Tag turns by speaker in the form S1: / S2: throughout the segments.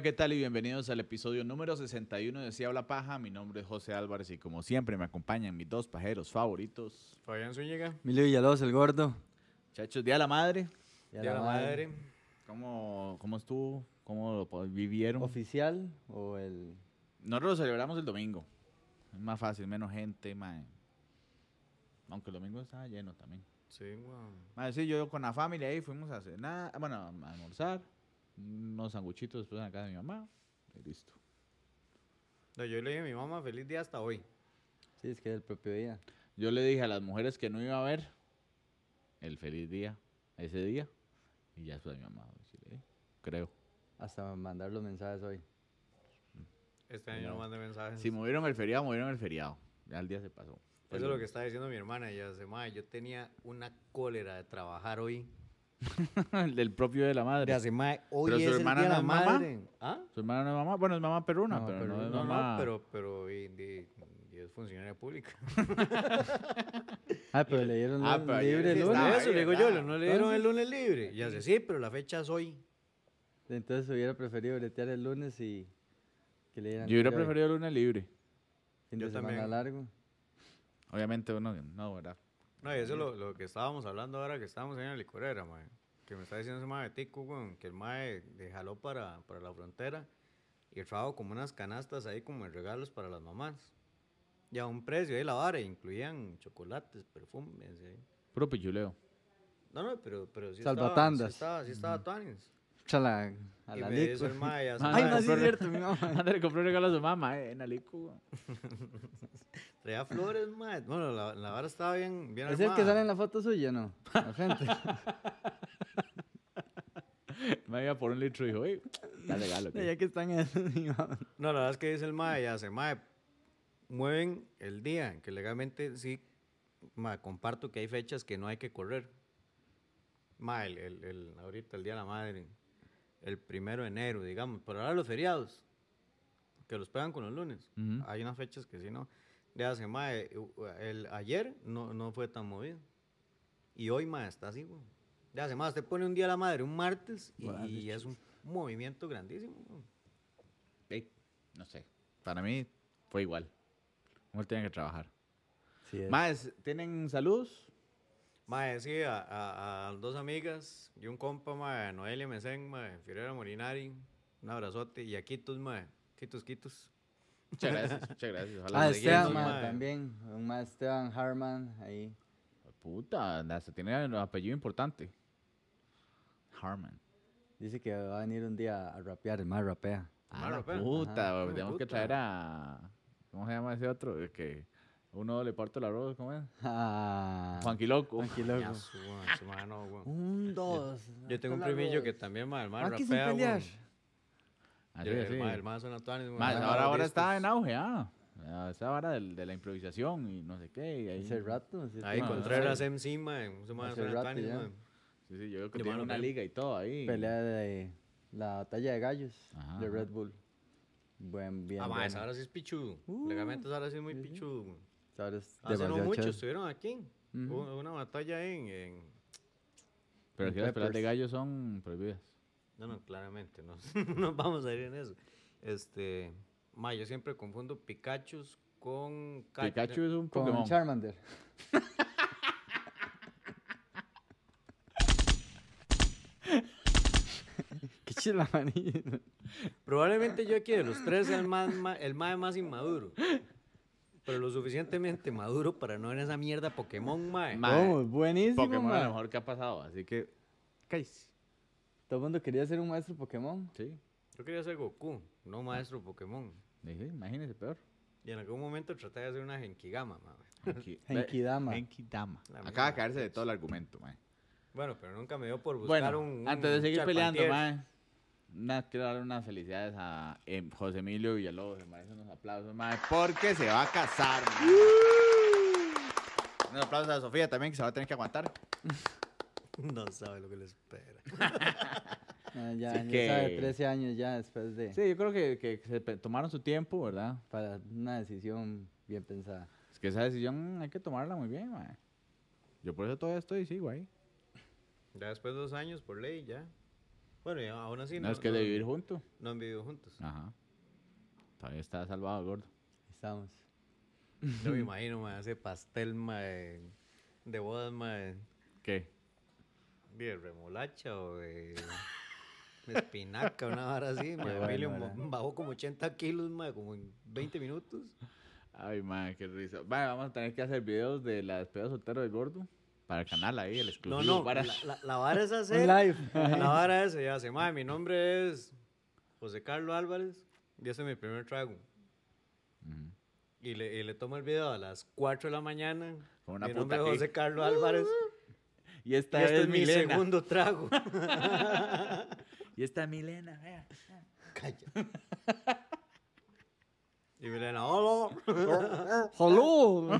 S1: Hola, ¿qué tal? Y bienvenidos al episodio número 61 de Si Habla Paja. Mi nombre es José Álvarez y como siempre me acompañan mis dos pajeros favoritos.
S2: Fabián Zúñiga.
S3: Emilio Villalobos, el gordo.
S1: Muchachos, Día de la Madre.
S2: Día de la madre.
S1: ¿Cómo, cómo estuvo? ¿Cómo lo vivieron?
S3: ¿Oficial o el...?
S1: Nosotros lo celebramos el domingo. Es más fácil, menos gente, mae. Aunque el domingo estaba lleno también.
S2: Sí, weón.
S1: Mae, sí, yo con la familia ahí fuimos a cenar, bueno, a almorzar, unos sanguchitos después en la casa de mi mamá y listo.
S2: No, yo le dije a mi mamá, feliz día hasta hoy.
S3: Sí, es que es el propio día.
S1: Yo le dije a las mujeres que no iba a ver el feliz día, ese día, y ya después a mi mamá, decirle, "Eh, creo.
S3: Hasta mandar los mensajes hoy.
S2: Este año no mandé mensajes.
S1: Si movieron el feriado, movieron el feriado. Ya el día se pasó.
S2: Eso es lo que está diciendo mi hermana. Ella dice, yo tenía una cólera de trabajar hoy.
S1: El del propio de la madre.
S2: hace, hoy
S1: Pero su
S2: es el
S1: hermana
S2: día de
S1: no
S2: la
S1: es mamá.
S2: madre. ¿Ah?
S1: Su hermana no es mamá, bueno, es mamá perruna,
S3: Mamá
S1: pero no es
S2: No,
S1: mamá.
S2: no, pero, pero y, y- y es funcionaria pública.
S3: Ah, pero le dieron
S1: Ah, pero
S3: libre el lunes.
S2: Eso le digo yo, no le dieron el lunes libre. Y hace, sí, pero la fecha es hoy.
S3: Entonces hubiera preferido bretear el lunes y que le dieran
S1: Yo hubiera preferido el lunes libre.
S3: Fin
S2: Yo
S3: de semana
S2: también.
S3: largo.
S1: Obviamente uno no, ¿verdad?
S2: No, y eso es lo, lo que estábamos hablando ahora que estábamos en la licorera, mae. Que me está diciendo ese mae de tico, weón, que el mae de jaló para, para la frontera y trajo como unas canastas ahí como de regalos para las mamás. Y a un precio ahí la vara, incluían chocolates, perfumes. eh.
S1: Puro pichuleo.
S2: No, no, pero, pero sí
S3: Salvatandas.
S2: estaba, sí estaba, sí estaba tuanis.
S3: Chala, a
S2: Y
S3: la
S2: me dice el
S3: lico.
S2: mae, así,
S1: Ah,
S3: Ay,
S1: no,
S3: es cierto, mi mamá.
S1: Anda, le compró un regalo a su mamá, eh, en Alico.
S2: traía flores, mae. Bueno, la, la vara estaba bien, bien
S3: ¿Es el que
S2: armada.
S3: sale en la foto suya, no? Al frente.
S1: Me iba por un litro y dijo, oye, da regalo. tío".
S3: ya que están en eso, mi mamá.
S2: No, la verdad es que dice el MAE, ya hace MAE, mueven el día, que legalmente sí, MAE, comparto que hay fechas que no hay que correr. MAE, el, el, el- ahorita el Día de la Madre, el primero de enero, digamos, pero ahora los feriados, que los pegan con los lunes,
S1: Ujú.
S2: hay unas fechas que sí no. De hace MAE, u- el, ayer no, no fue tan movido, y hoy MAE está así, güey. De hace más, te pone un Día de la Madre, un martes, y,
S3: Bueno,
S2: y es un movimiento grandísimo, güey.
S1: Ey, no sé. Para mí fue igual. Uno tiene que trabajar.
S3: Sí.
S1: Más, ¿tienen saludos?
S2: Mae, sí, a, a, a dos amigas y un compa, mae, Noelia Mesén, mae, Fiorella Molinari, un abrazote, y a Quitos, mae, Quitos, Quitos.
S1: Muchas gracias, muchas gracias. Ojalá
S3: Ah, Esteban,
S2: mae.
S3: ma, también. Un más Esteban Harman ahí.
S1: Puta, hasta tiene un apellido importante. Harman.
S3: Dice que va a venir un día a rapear, el más rapea.
S1: Ah,
S2: Más
S1: la
S2: rapero.
S1: puta,
S2: Ajá.
S1: tenemos que
S2: Puta.
S1: traer a... ¿Cómo se llama ese otro? Que uno le parto el arroz, ¿cómo es?
S3: Ah,
S1: Juanqui Loco.
S3: tranquilo.
S2: Ya, su, mae, su mae, no, güey.
S3: Un, dos.
S2: Yo tengo un primillo que también, mae, el
S3: Aquí sin
S2: rapea,
S3: pelear.
S2: güey.
S1: Así, así.
S2: el güey.
S1: Más,
S2: Mae,
S1: ahora, ahora está en auge, ah. Ah, Esa vara del- de la improvisación y no sé qué. y ahí-
S3: Hace rato. sí,
S2: Ahí
S1: Ah,
S2: Contreras
S3: sí.
S2: MC, mae, ese mae
S3: Hace
S2: son
S3: rato ya.
S2: mae.
S1: Sí, sí, yo creo que
S2: De
S1: tiene
S2: mano,
S1: una
S2: creo.
S1: liga y todo ahí.
S3: Pelea de la batalla de gallos
S1: Ajá,
S3: de. Red Bull. Buen, bien.
S2: Ah,
S3: bueno.
S2: ahora sí es pichudo.
S3: Uh,
S2: Legalmente ahora sí es muy pichudo, güey. Hace no mucho
S3: chévere.
S2: estuvieron aquí.
S3: Ujú.
S2: Hubo una batalla en, en
S1: Pero
S3: Con
S1: aquí las peleas de gallos son prohibidas.
S2: No, no, claramente, no, no vamos a ir en eso. Este, ma, yo siempre confundo Pikachu con
S1: Pikachu es un
S3: Con
S1: Pokémon.
S3: Charmander. Qué chila manilla.
S2: Probablemente yo aquí de los tres sea el más, el mae más inmaduro. Pero lo suficientemente maduro para no en esa mierda Pokémon, mae.
S1: Ma-
S3: Oh, buenísimo,
S1: Pokémon es
S3: ma.
S1: lo mejor que ha pasado, así que... Cállese.
S3: Todo el mundo quería ser un maestro Pokémon.
S1: Sí.
S2: Yo quería ser Goku, no maestro Pokémon.
S1: Imagínese peor.
S2: Y en algún momento traté de hacer una Genkigama, mae.
S1: Genki-
S3: Genkidama.
S1: Genkidama. Acaba de caerse de todo el argumento, mae.
S2: Bueno, pero nunca me dio por buscar
S1: Bueno,
S2: un, un
S1: antes de seguir peleando, mae. Una, quiero darle unas felicidades a em, José Emilio Villalobos. Me merecen unos aplausos, mae, porque se va a casar. mae. Unos aplausos a Sofía también, que se va a tener que aguantar.
S2: No sabe lo que le espera.
S3: Ah, ya, ya
S1: que-
S3: sabe, 13 años ya después de...
S1: Sí, yo creo que, que se tomaron su tiempo, ¿verdad?
S3: Para una decisión bien pensada.
S1: Es que esa decisión hay que tomarla muy bien, mae. Yo por eso todavía estoy y sigo ahí.
S2: Ya después de dos años, por ley, ya. Bueno, y aún así
S1: no, es que de vivir juntos.
S2: no han vivido juntos.
S1: Ajá. Todavía está salvado, gordo.
S3: Estamos.
S2: Yo me imagino, mae, ese pastel, mae, de bodas, mae,
S1: ¿Qué?
S2: de remolacha o de, de espinaca, una vara así,
S3: bueno,
S2: Emilio bajó como 80 kilos, mae, como en 20 minutos.
S1: Ay, madre, qué risa. Vale, vamos a tener que hacer videos de la despedida soltero de gordo para el canal ahí, el
S2: No,
S1: exclusivo.
S2: no,
S1: para...
S2: la, la- la vara es hacer...
S3: live.
S2: La vara es, ya se mae, mi nombre es José Carlos Álvarez y este es mi primer trago. Y le, y le tomo el video a las 4 de la mañana.
S1: Con una
S2: mi
S1: puta
S2: nombre es. José Carlos Álvarez.
S1: Y esta
S2: y este
S1: es,
S2: es mi
S1: Milena.
S2: segundo trago.
S1: Y esta es Milena, vea.
S2: Calla. Y Milena, hola.
S3: ¡Salud!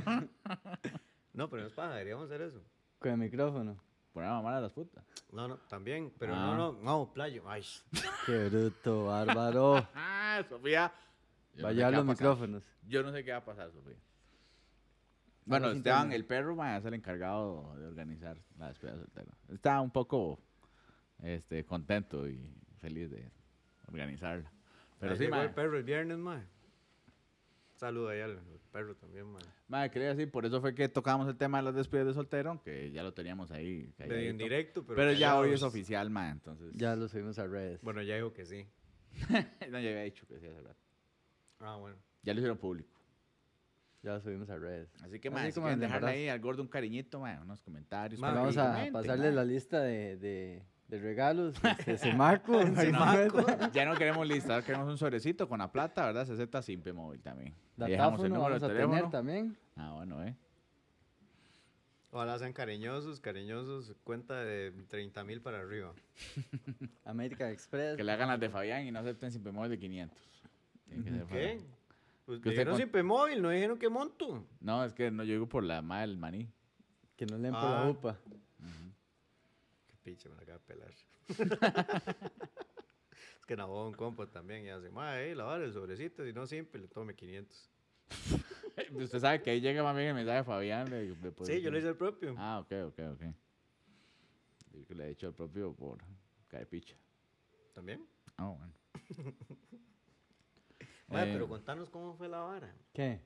S2: No, pero no es paja, deberíamos hacer eso.
S3: Con el micrófono.
S1: Poner a mamar a las putas.
S2: No, no, también, pero
S1: Ah.
S2: no, no, no, playo. Ay,
S3: Qué bruto, bárbaro.
S1: Ah, Sofía. Yo no sé
S3: Vaya los
S1: va a pasar.
S3: micrófonos.
S1: Yo no sé qué va a pasar, Sofía. Bueno, Esteban, el perro, ma, es el encargado de organizar la despedida soltera. Está un poco este, contento y feliz de organizarla. Pero
S2: ahí
S1: sí,
S2: llegó el perro el viernes, mae. Saluda ahí al al perro también, mae.
S1: ma, quería decir, por eso fue que tocamos el tema de las despedidas de soltero, aunque ya lo teníamos ahí.
S2: Medio en directo, pero.
S1: Pero, ya hoy es oficial, ma, entonces.
S3: Ya lo subimos a redes.
S2: Bueno, ya dijo que sí.
S1: no, ya había dicho que sí hace rato.
S2: Ah, bueno.
S1: Ya lo hicieron público.
S3: Ya lo subimos a redes.
S1: Así que,
S3: Así
S1: ma, si quieren dejarle ahí al gordo un cariñito, ma, unos comentarios.
S3: Vamos a pasarle la lista de, de, de regalos. Este, Semaco.
S2: Semaco.
S1: Ya no queremos lista, ahora queremos un sobrecito con la plata, ¿verdad? Se acepta Simpe móvil también. Dejamos el
S3: Datáfono
S1: número
S3: vamos
S1: de
S3: a
S1: teléfono.
S3: tener también.
S1: Ah, bueno, ¿eh?
S2: Ojalá sean cariñosos, cariñosos. Cuenta de 30 mil para arriba.
S3: American Express.
S1: Que le hagan las de Fabián y no acepten Simpe móvil de 500. Tiene que ser
S2: ¿Qué? Pues
S1: Que
S2: dijeron
S1: con-
S2: siempre móvil, no dijeron que monto.
S1: No, es que no, yo digo por la madre del maní.
S3: Que no leen por
S2: Ah.
S3: la UPA.
S2: Qué pinche me la acaba de pelar. es que Nabó un compa también y hace, mae, la vara el sobrecito, si no siempre le tome 500.
S1: Usted sabe que ahí llega más bien el mensaje de Fabián.
S2: sí, yo le hice el propio.
S1: Ah, ok, ok, ok. Que le he hecho el propio por caepicha.
S2: ¿También?
S1: Ah, bueno.
S2: Mae,
S1: Eh,
S2: pero contanos cómo fue la vara.
S3: ¿Qué?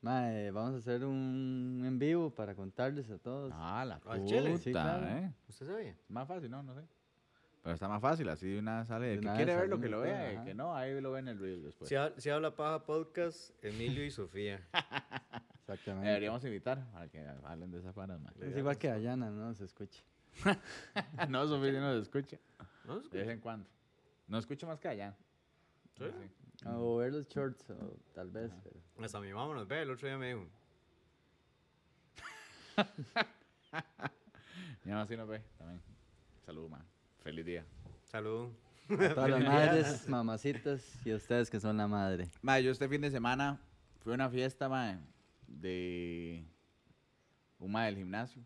S3: Mae, vamos a hacer un en vivo para contarles a todos.
S1: Ah, la
S2: ¿Al chile?
S1: puta,
S3: Sí, claro.
S1: ¿eh?
S2: ¿Usted sabía?
S1: Más fácil, no, no sé. Pero está más fácil, así de una sale.
S3: De
S1: El que
S3: una
S1: quiere
S3: vez
S1: verlo, que lo vea. El
S3: ajá.
S1: que no, ahí lo ve en el reel después.
S2: Si, ha- si habla paja podcast, Emilio y Sofía.
S3: Exactamente.
S1: Deberíamos invitar para que hablen de esas paras, man.
S3: Es igual que Dayana, ¿no? Se escucha.
S1: no, Sofía sí nos escucha.
S2: ¿No?
S1: De vez en cuando. No escucho más que allá.
S2: ¿Sí?
S3: O ver los shorts, o tal vez. Pero...
S2: Hasta mi mamá nos ve, el otro día me dijo.
S1: Mi mamá sí nos ve también. Salud, man. Feliz día.
S2: Salud.
S3: A todas las madres, mamacitas y a ustedes que son la madre.
S1: Ma, yo este fin de semana fui a una fiesta, ma, de un ma del gimnasio.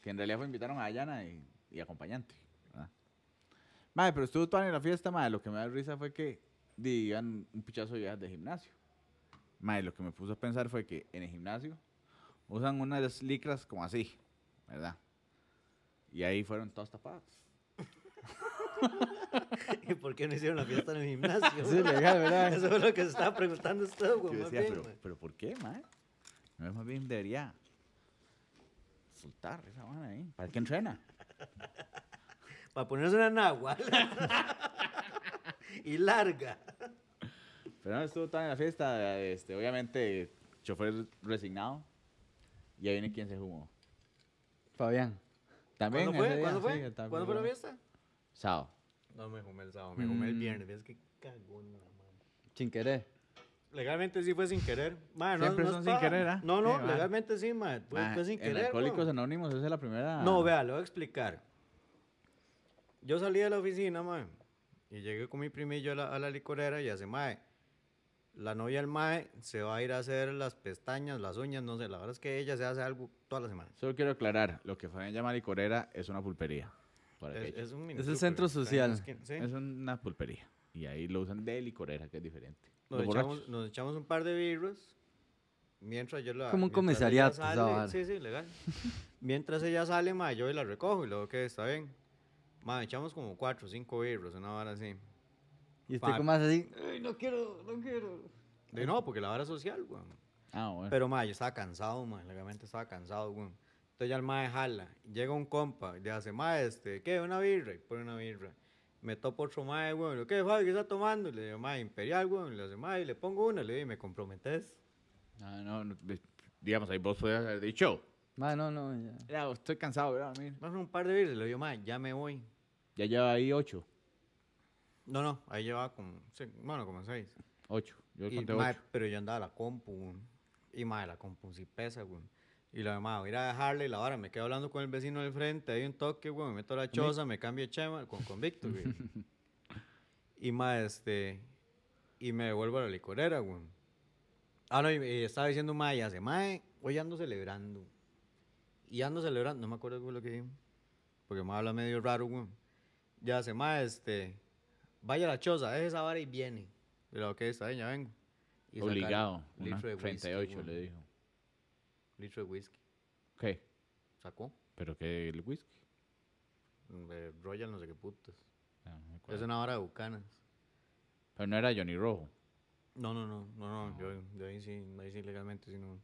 S1: Que en realidad fue invitaron a Dayana y, y acompañante. ¿verdad? Ma, pero estuvo toda en la fiesta, ma. Lo que me da risa fue que digan un pichazo de viejas de gimnasio. Ma, y lo que me puso a pensar fue que en el gimnasio usan unas licras como así, ¿verdad? Y ahí fueron todas tapadas.
S2: ¿Y por qué no hicieron la fiesta en el gimnasio?
S3: Sí, legal, ¿verdad?
S2: Eso es lo que se estaba preguntando usted, güey. más
S1: decía,
S2: bien,
S1: pero, ¿por qué, ma? No, más bien debería soltar esa mano ahí. ¿Para qué entrena?
S2: Para ponerse una náhuatl. y larga.
S1: Pero no estuvo tan en la fiesta, este, obviamente, chofer resignado. Y ahí viene quien se jugó.
S3: Fabián.
S1: También
S2: ¿Cuándo fue?
S1: día,
S2: ¿Cuándo
S1: sí,
S2: fue? ¿Cuándo fue la fiesta?
S1: Sábado.
S2: No me fumé el sábado, me fumé el
S3: Mm.
S2: viernes. Es que cagón.
S3: Sin querer.
S2: Legalmente sí fue sin querer.
S1: Siempre
S2: no
S1: son sin querer, ¿ah?
S2: No, no,
S1: Sí,
S2: legalmente sí, ma. Fue, fue sin
S1: en
S2: querer.
S1: Alcohólicos
S2: weón.
S1: Anónimos, esa es la primera.
S2: No, vea, le voy a explicar. Yo salí de la oficina, mae, y llegué con mi primillo a la, a la licorera y hace, mae, la novia del mae se va a ir a hacer las pestañas, las uñas, no sé, la verdad es que ella se hace algo toda la semana.
S1: Solo quiero aclarar, lo que Fabián llama licorera es una pulpería. por
S2: Es,
S1: aquello.
S2: es un
S3: el
S2: miniclub,
S3: centro
S2: pero está en
S3: social.
S2: la esquina, sí.
S1: Es una pulpería. Y ahí lo usan de licorera, que es diferente.
S2: Nos,
S1: Los
S2: echamos,
S1: borrachos.
S2: nos echamos un par de birros. Mientras yo la.
S3: Como un
S2: mientras ella
S3: comisariato, esa
S2: sale-
S3: vara.
S2: Sí, sí, legal. mientras ella sale, ma, yo la recojo y luego que está bien. Mae, echamos como cuatro o cinco birros, una vara así.
S3: Y usted como hace así, "Ay, no quiero, no quiero.
S2: De no, porque la vara es social, weón.
S1: Ah, bueno.
S2: Pero, mae, yo estaba cansado, mae, legalmente estaba cansado, weón. Entonces ya el mae jala, llega un compa, le hace, mae, este, ¿qué? Una birra, y pone una birra. Me topo otro mae, weón, ¿qué, Fabi, qué está tomando? Le digo, mae, imperial, weón, le hace, mae, le pongo una, le digo, ¿me comprometes?
S1: Ah, no, no, ve- digamos, ahí vos podías haber dicho.
S3: Ma, no, no, ya.
S1: Ya, estoy cansado, ¿verdad? Mira.
S2: Más un par de birras, le digo, mae, ya me voy.
S1: Ya lleva ahí ocho.
S2: No, no, ahí llevaba como, sí, bueno, como seis.
S1: Ocho. Yo
S2: Y,
S1: conté
S2: mae,
S1: ocho.
S2: pero yo andaba la compu, weón. Y mae, la compu sí pesa, weón. Y la demás, voy a ir a dejarle la hora, me quedo hablando con el vecino del frente, hay un toque, weón, me meto a la choza, me cambio de chema con, con Víctor, güey. y mae, este, y me devuelvo a la licorera, weón. Ah, no, y, y estaba diciendo mae, y hace, mae, hoy ando celebrando. Y ando celebrando, no me acuerdo fue lo que dijo, porque me habla medio raro, weón. Ya hace, mae, este, vaya a la choza, deje esa vara y viene. Y lo que está bien, ya vengo. Y
S1: Obligado.
S2: un litro de whisky,
S1: 38
S2: weón.
S1: le dijo.
S2: litro de whisky.
S1: ¿Qué?
S2: Sacó.
S1: ¿Pero qué? ¿El whisky?
S2: Eh, Royal no sé qué putas.
S1: Ah, no
S2: Es una vara de bucanas.
S1: Pero no era Johnny Rojo.
S2: No, no, no, no, no. Yo, yo ahí sí, ahí sí legalmente sí no.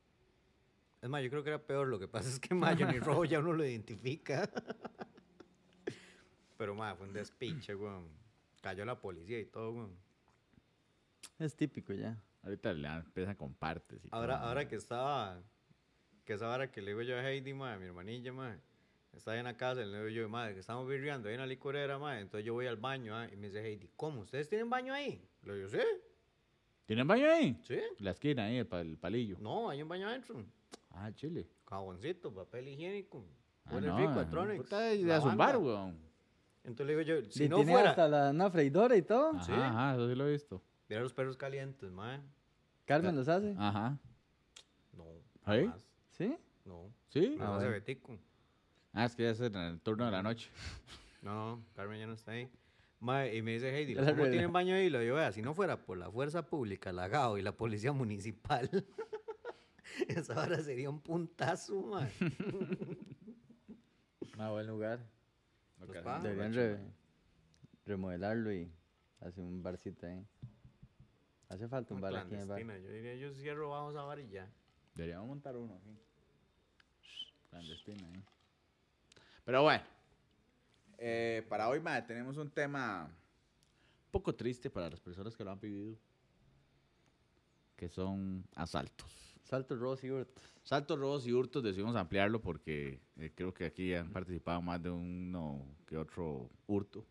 S2: Es más, yo creo que era peor. Lo que pasa es que más Johnny Rojo ya uno lo identifica. Pero más, fue un despiche, weón. Cayó la policía y todo, weón.
S3: Es típico ya.
S1: Ahorita le empiezan con partes. Y
S2: Ahora,
S1: todo,
S2: ahora que estaba, que esa hora que le digo yo a Heidi, ma, mi hermanilla, ma, está ahí en la casa, le digo yo, madre, que estamos virreando ahí en la licorera, ma, entonces yo voy al baño, ah, y me dice Heidi, ¿cómo? ¿Ustedes tienen baño ahí? Le digo, sí,
S1: ¿Tienen baño ahí?
S2: sí.
S1: La esquina ahí, el, el palillo.
S2: No, hay un baño adentro.
S1: Ah, chile.
S2: Jaboncito, papel higiénico.
S1: Ah, no,
S2: rico,
S1: puta, ya
S2: la
S1: es un
S2: banda.
S1: bar, weón.
S2: Entonces le digo yo, si no
S3: tiene
S2: fuera,
S3: hasta la, una freidora y todo.
S1: Ajá,
S2: Sí.
S1: ajá, eso sí lo he visto.
S2: mira los perros calientes, ma.
S3: Carmen los hace.
S1: Ajá.
S2: No,
S1: ¿Ahí?
S2: jamás,
S3: ¿Sí?
S2: no,
S1: ¿Sí?
S2: no
S3: Ah,
S2: hace. Betico.
S1: Ah, es que ya es en el turno de la noche.
S2: No, Carmen ya no está ahí. Mae, y me dice Heidi, ¿cómo tienen baño ahí? Le digo, vea, si no fuera por la fuerza pública, la GAO y la policía municipal, esa hora sería un puntazo, mae.
S3: Ah, buen lugar.
S2: Pues
S1: Ok.
S2: va.
S3: Deberían
S2: guacho,
S3: re- remodelarlo y hacer un barcito ahí. Hace falta un bar aquí en el bar.
S2: clandestina. Yo diría, yo cierro, vamos a bar y ya.
S1: Deberíamos montar uno aquí. Clandestino ahí. Pero bueno. eh, para hoy, madre, tenemos un tema un poco triste para las personas que lo han vivido. Que son asaltos.
S3: Salto Rose y Hurtos.
S1: Saltos, robos y hurtos decidimos ampliarlo porque eh, creo que aquí han participado más de uno que otro hurto.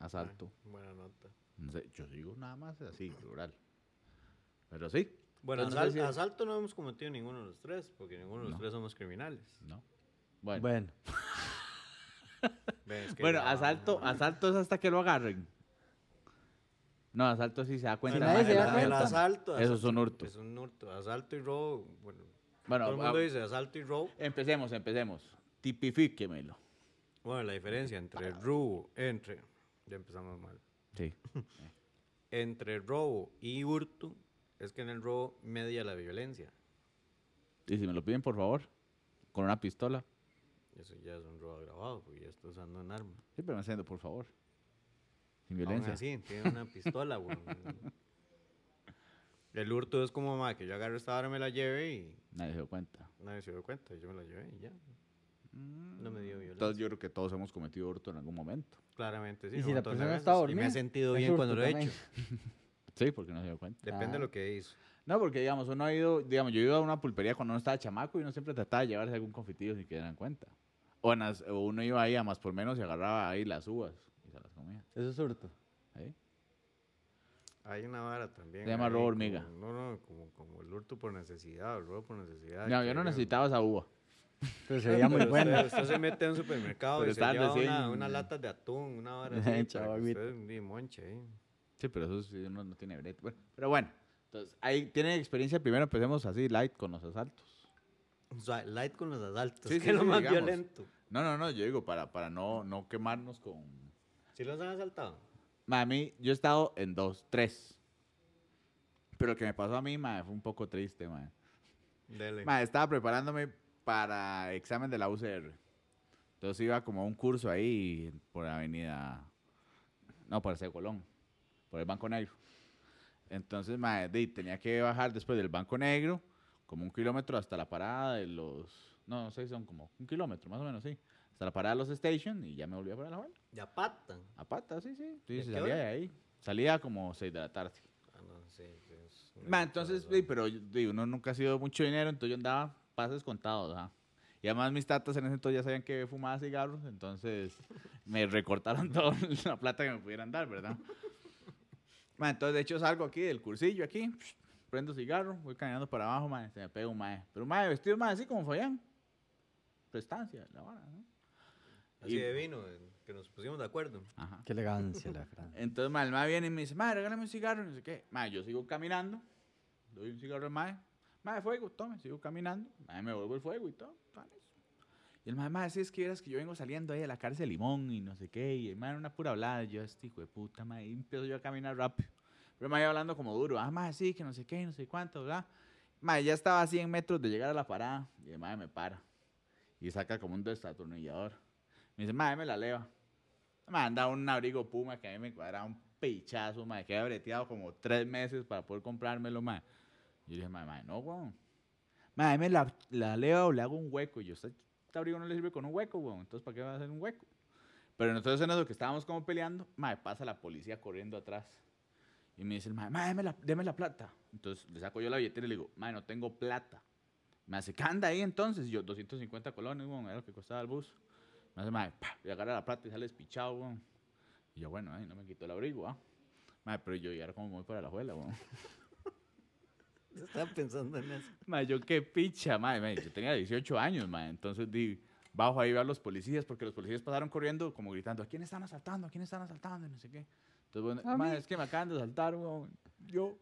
S1: Asalto.
S2: Ay, buena nota.
S1: No sé, yo digo nada más así, plural. Pero sí,
S2: Bueno,
S3: Entonces, no
S2: asal-
S3: sé si-
S2: asalto no hemos cometido ninguno de los tres, porque ninguno de los
S1: No.
S2: tres somos criminales.
S1: ¿no? Bueno,
S3: Bueno,
S1: bueno asalto, asalto es hasta que lo agarren. No, asalto sí se da cuenta.
S3: Si nadie se
S1: de
S3: da cuenta.
S2: asalto.
S1: Eso es
S2: asalto-
S1: un hurto.
S2: Es un hurto. Asalto y robo. Bueno,
S1: Bueno,
S2: todo el mundo
S1: ah,
S2: dice asalto y robo.
S1: empecemos, empecemos. Tipifíquemelo.
S2: Bueno, la diferencia entre robo, entre. Ya empezamos mal.
S1: Sí.
S2: Entre robo y hurto es que en el robo media la violencia.
S1: Y si me lo piden, por favor, con una pistola.
S2: Eso ya es un robo agravado, porque ya está usando un arma.
S1: Sí, pero me haciendo, por favor. Sin violencia.
S2: así, tiene una pistola, güey. El hurto es como, ma, que yo agarro esta hora, me la lleve y
S1: Nadie se dio cuenta.
S2: nadie se dio cuenta. Yo me la llevé y ya. No me dio violencia.
S1: Entonces yo creo que todos hemos cometido hurto en algún momento.
S2: Claramente sí.
S3: ¿Y si la persona está
S2: Y me
S3: dormida?
S2: he sentido bien cuando lo he hecho.
S1: Sí, porque no se dio cuenta.
S2: Depende
S3: Ah.
S2: de lo que hizo.
S1: No, porque digamos, uno ha ido, digamos, yo he ido a una pulpería cuando uno estaba chamaco y uno siempre trataba de llevarse algún confitillo sin que dieran cuenta. O, en las- o uno iba ahí a más por menos y agarraba ahí las uvas se las comía.
S3: eso es hurto.
S1: ¿eh?
S2: Hay una vara también.
S1: Se llama robo
S2: como-
S1: hormiga.
S2: No, no, como, como el hurto por necesidad, el robo por necesidad.
S1: No, yo no necesitaba esa uva.
S3: Pero se veía muy bueno.
S2: Usted, usted se mete a un supermercado
S1: Pero
S2: y se lleva
S1: recién-
S2: una, una lata de atún, una hora así. usted monche ahí.
S1: Sí, pero eso sí, uno no tiene brete. Bueno, pero bueno, entonces, ahí tienen experiencia. Primero empecemos así, light, con los asaltos.
S2: O sea, light con los asaltos,
S1: Sí,
S2: que
S1: sí,
S2: es lo
S1: sí,
S2: más
S1: digamos.
S2: violento.
S1: No, no, no, yo digo para, para no, no quemarnos con...
S2: ¿Sí los han asaltado?
S1: Mami, yo he estado en dos, tres. Pero lo que me pasó a mí, ma, fue un poco triste, ma.
S2: Dele.
S1: Ma, estaba preparándome para examen de la UCR. Entonces iba como a un curso ahí por avenida, no, por ese Colón, por el Banco Negro. Entonces, de- tenía que bajar después del Banco Negro, como un kilómetro hasta la parada de los, no, no sé, son como un kilómetro más o menos, sí. Hasta la parada de los station y ya me volví a poner la vuelta.
S2: Ya pata.
S1: A pata, sí, sí. Sí,
S2: ¿De
S1: se
S2: qué
S1: salía de ahí. Salía como 6 de la tarde.
S2: Ah, no, sí, sí, es una
S1: Ma, entonces, sí, pero yo- digo, uno nunca ha sido mucho dinero, entonces yo andaba pases contados, ajá. Y además mis tatas en ese entonces ya sabían que fumaba cigarros, entonces me recortaron toda la plata que me pudieran dar, ¿verdad? Ma, entonces, de hecho, salgo aquí del cursillo, aquí, prendo cigarro, voy caminando para abajo, ma, se me pega un mae. Pero un mae vestido más así como Fayán. Prestancia, la vara, ¿no?
S2: Así
S1: Y-
S2: de vino, eh, que nos pusimos de acuerdo.
S1: Ajá.
S3: Qué elegancia la Fran.
S1: Entonces, ma, el mae viene y me dice, mae, regálame un cigarro, y no sé qué. Mae, yo sigo caminando, doy un cigarro al mae. Mae, fuego, tome, sigo caminando. Mae, me vuelvo el fuego y todo. tanes. Y el mae, mae, sí, es que vieras que yo vengo saliendo ahí de la cárcel Limón y no sé qué. Y el mae era una pura hablada. Yo, este hijo de puta, mae, y empiezo yo a caminar rápido. Pero el mae iba hablando como duro. Ah, mae, sí, que no sé qué, no sé cuánto, ¿verdad? Mae, ya estaba a 100 metros de llegar a la parada. Y el mae me para. Y saca como un desatornillador. Me dice, mae, me la leva. Me anda un abrigo Puma que a mí me cuadraba un pichazo, mae, que había breteado como tres meses para poder comprármelo, mae. Yo dije, mae, mae, no, weón. Mae, me la, la leo o le hago un hueco. Y yo, este, este abrigo no le sirve con un hueco, weón. Entonces, ¿para qué va a hacer un hueco? Pero entonces en eso que estábamos como peleando, mae, pasa la policía corriendo atrás. Y me dice el mae, mae, deme la, deme la plata. Entonces le saco yo la billetera y le digo, mae, no tengo plata. Me hace, ¿qué anda ahí entonces? Y yo, 250 colones, weón, era lo que costaba el bus. Me hace, pa, y agarra la plata y sale despichado, weón. Y yo, bueno, ay, no me quitó el abrigo, ¿ah? Mae, pero yo ya era como muy para la abuela, weón.
S2: Estaba pensando en eso.
S1: Mae, yo qué picha, mae, mae, Yo tenía 18 años, mae. Entonces, di, bajo ahí a los policías, porque los policías pasaron corriendo como gritando, ¿a quién están asaltando? ¿A quién están asaltando? Y no sé qué. Entonces, bueno,
S3: mí.
S1: es que me acaban de asaltar, weón. Yo.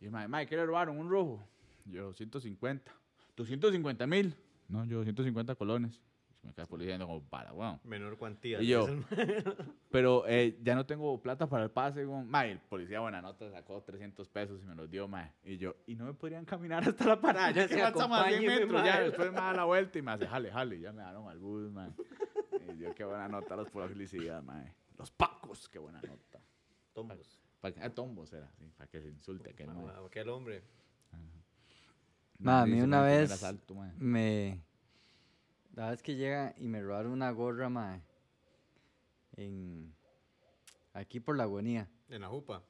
S1: Y mae, mae, ¿qué le robaron? Un rojo. Yo, 150. ¿250 mil? No, yo, 150 colones. Me el policía diciendo como, para, weón.
S2: Menor cuantía.
S1: Y yo, Pero eh, ya no tengo plata para el pase, weón. Mae, el policía buena nota sacó 300 pesos y me los dio, mae. Y yo, y no me podrían caminar hasta la parada. Ya que avanzamos a 100
S2: acompáñeme,
S1: metros, ya después me da la vuelta y me hace, jale, jale. Y ya me dieron al bus, mae. Y yo, qué buena nota los policías, mae. Los pacos, qué buena nota.
S2: Tombos.
S1: Pa, ah, tombos era, sí, para que se insulte aquel, mae.
S2: Ah, Aquel hombre.
S3: Ma, a mí una vez
S1: asalto, mae.
S3: me... La vez que llega y me robaron una gorra, mae. En... Aquí por la agonía,
S2: En la jupa.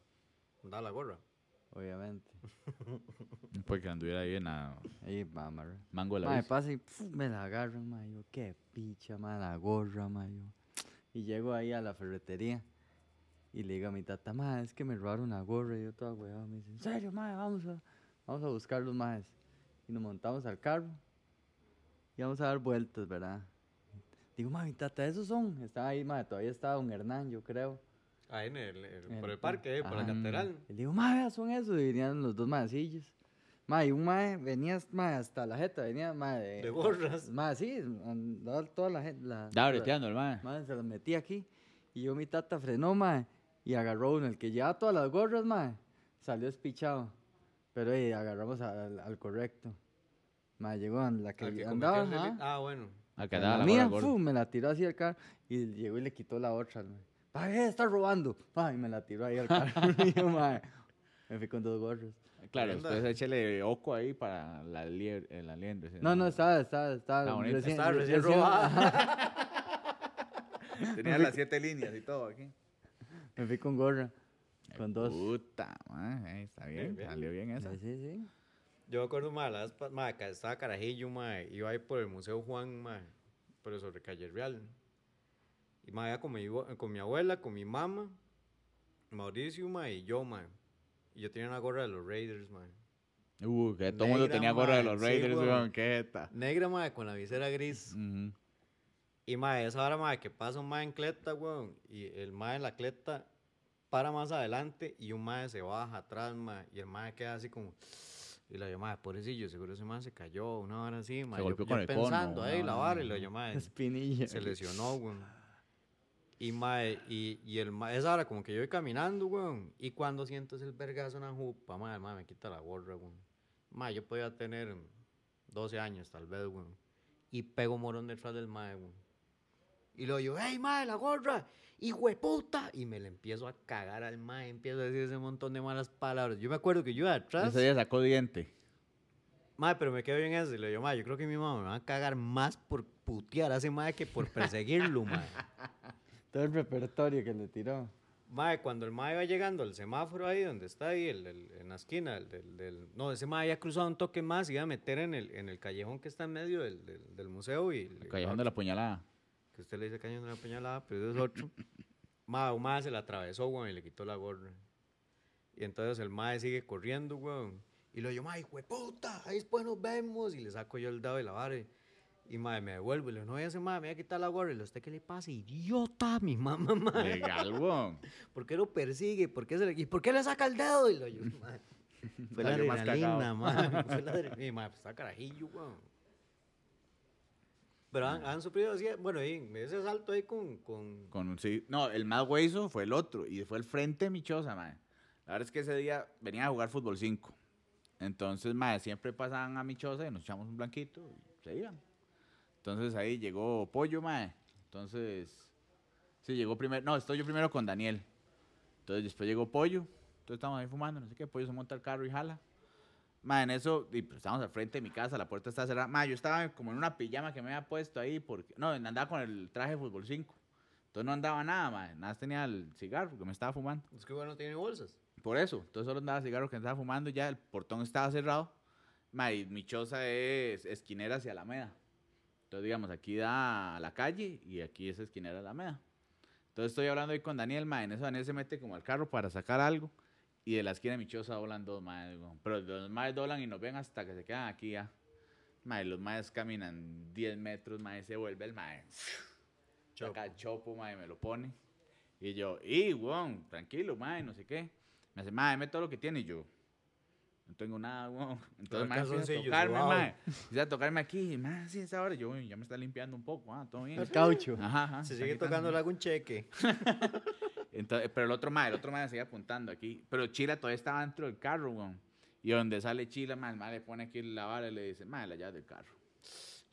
S2: Da la gorra.
S3: obviamente.
S1: Porque anduviera ahí en la
S3: Ahí, mamá.
S1: mango de la
S3: Mae, pasa y pf, me la agarran, mae. Yo, qué picha, mae, la gorra, mae. yo. Y llego ahí a la ferretería y le digo a mi tata, mae, es que me robaron una gorra. Y yo toda weón, me dice, ¿en serio, mae? Vamos a, vamos a buscar los maes. Y nos montamos al carro y vamos a dar vueltas, ¿verdad? Digo, mae, mi tata, ¿esos son? Estaba ahí, mae, todavía estaba don Hernán, yo creo.
S2: Ahí en el, el-
S3: En
S2: por
S3: el
S2: el parque, eh, por la catedral.
S3: Y le digo, mae, vea, son esos. Y venían los dos maecillos. Mae, y un mae venía mae, hasta la jeta, venía mae de...
S2: De gorras.
S3: Mae, sí, andaba toda la gente... La,
S1: Estaba breteando el mae.
S3: Mae, se los metí aquí. Y yo, mi tata frenó, mae. Y agarró uno, el que llevaba todas las gorras, mae. Salió espichado. Pero eh, agarramos al, al correcto. Mae, llegó a la que,
S2: que
S3: andaba,
S2: el
S3: ajá.
S2: Ah, bueno.
S1: Acá
S3: En
S1: andaba
S3: la
S1: la
S3: mía, fu, me la tiró así al carro y llegó y le quitó la otra. al mae. Pa, eh, está robando. Pa, y me la tiró ahí al carro. y yo, mae, me fui con dos gorros.
S1: Claro, después échele oco ahí para la liebre. eh, La liendre sí,
S3: No, no, estaba, estaba, estaba,
S1: Está bonita.
S2: Estaba recién robada.
S3: ajá,
S1: Tenía las siete líneas y todo aquí.
S3: me fui con gorra, con dos.
S1: Puta, eh, está bien,
S2: bien.
S1: salió bien esa.
S3: Sí, sí.
S2: Yo me acuerdo, ma, la vez pa- ma, estaba carajillo, ma, iba ahí por el Museo Juan, ma, pero sobre Calle Real. Y ma, iba con mi, con mi abuela, con mi mamá, Mauricio, ma, y yo, ma. Y yo tenía una gorra de los Raiders, ma.
S1: Uh, que todo el mundo tenía gorra de
S2: mae,
S1: los Raiders,
S2: weón.
S1: qué jeta.
S2: Negra, ma, con la visera gris.
S1: Ujú.
S2: Y, ma, esa hora, ma, que pasa un ma en cleta, weón, y el ma en la cleta para más adelante y un ma se baja atrás, ma, y el ma queda así como... Y la llamada, pobrecillo, seguro ese man se cayó, una hora así, ma.
S1: Se
S2: yo-
S1: golpeó
S2: yo
S1: con el
S2: pensando ahí, la
S1: vara,
S2: y lo
S1: ¿no?
S2: llamaba.
S3: Espinilla.
S2: Se lesionó, weón. Y, mae, y, y el mae, esa hora como que yo voy caminando, weón. Y cuando siento ese vergazo en la jupa, el mae me quita la gorra, weón. Mae, yo podía tener 12 años, tal vez, weón. Y pego morón detrás del mae, weón. Y luego yo, hey, mae, la gorra, hijo de puta. Y me le empiezo a cagar al mae, empiezo a decir ese montón de malas palabras. Yo me acuerdo que yo iba atrás.
S1: Ese día sacó diente.
S2: Mae, pero me quedo bien eso. Y le digo, mae, yo creo que mi mamá me va a cagar más por putear a ese mae que por perseguirlo, mae.
S3: Todo el repertorio que le tiró.
S2: Mae, cuando el mae va llegando al semáforo ahí donde está ahí, el, el- en la esquina, el del, no, ese mae había cruzado un toque más y iba a meter en el, en el callejón que está en medio del, del- del museo y...
S1: El callejón de la puñalada.
S2: Que usted le dice callejón de la puñalada, pero ese es otro. mae, un mae se la atravesó, weón, y le quitó la gorra. Y entonces el mae sigue corriendo, weón. Y lo yo, mae, hijo de puta, ahí después nos vemos. Y le saco yo el dado de la vara. y- mae, me devuelvo y le digo, no voy a hacer mae, me voy a quitar la gorra. Y le digo, ¿usted qué le pasa? Idiota, mi mamá, mae.
S1: Legal, weón.
S2: ¿Por qué lo persigue? ¿Por qué, se le, ¿Y por qué le saca el dedo? Y lo yo, mae, Fue la adrenalina, mae. Fue la adrenalina. Y, mae, pues está carajillo, weón. Pero han, han sufrido así, bueno, ahí, ese salto ahí con, con
S1: Con, sí, no, el más hueso fue el otro. Y fue el frente de mi choza, mae. La verdad es que ese día venía a jugar fútbol 5. Entonces, mae, siempre pasaban a mi choza y nos echamos un blanquito y se iban. Entonces ahí llegó Pollo, mae. Entonces, sí, llegó primero. No, estoy yo primero con Daniel. Entonces después llegó Pollo. Entonces estamos ahí fumando, no sé qué. Pollo se monta al carro y jala. Mae, en eso, y pues, estábamos al frente de mi casa, la puerta estaba cerrada. Mae, yo estaba como en una pijama que me había puesto ahí, porque, no, andaba con el traje de fútbol 5. Entonces no andaba nada, mae. Nada más tenía el cigarro porque me estaba fumando.
S2: Es que bueno, no tiene bolsas.
S1: Por eso, entonces solo andaba cigarro que estaba fumando, ya el portón estaba cerrado. Ma, y mi choza es esquinera hacia Alameda. Entonces, digamos, aquí da a la calle y aquí es esquinera Alameda. Entonces estoy hablando ahí con Daniel, ma, en eso Daniel se mete como al carro para sacar algo. Y de la esquina de mi choza doblan dos maes, weón. Pero los maes doblan y nos ven hasta que se quedan aquí ya. Ma, y los maes caminan 10 metros, ma, y se vuelve el mae. Saca el chopo, me lo pone. Y yo, y, weón, tranquilo, mae, no sé qué. Me dice, mae, deme todo lo que tiene. Y yo, no tengo nada, weón. Entonces, mae, empieza a tocarme,
S2: sudado.
S1: mae. Empieza a tocarme aquí. Y, mae, sí, esa hora. Yo, "Uy, ya me está limpiando un poco, ah, todo bien.
S3: El caucho.
S1: Ajá, ajá.
S2: Se sigue
S1: quitando.
S2: tocando, le hago un cheque.
S1: Entonces, pero el otro mae, el otro mae seguía apuntando aquí. Pero Chila todavía estaba dentro del carro, weón. Y donde sale Chila, mae, el mae le pone aquí la vara y le dice, mae, la llave del carro.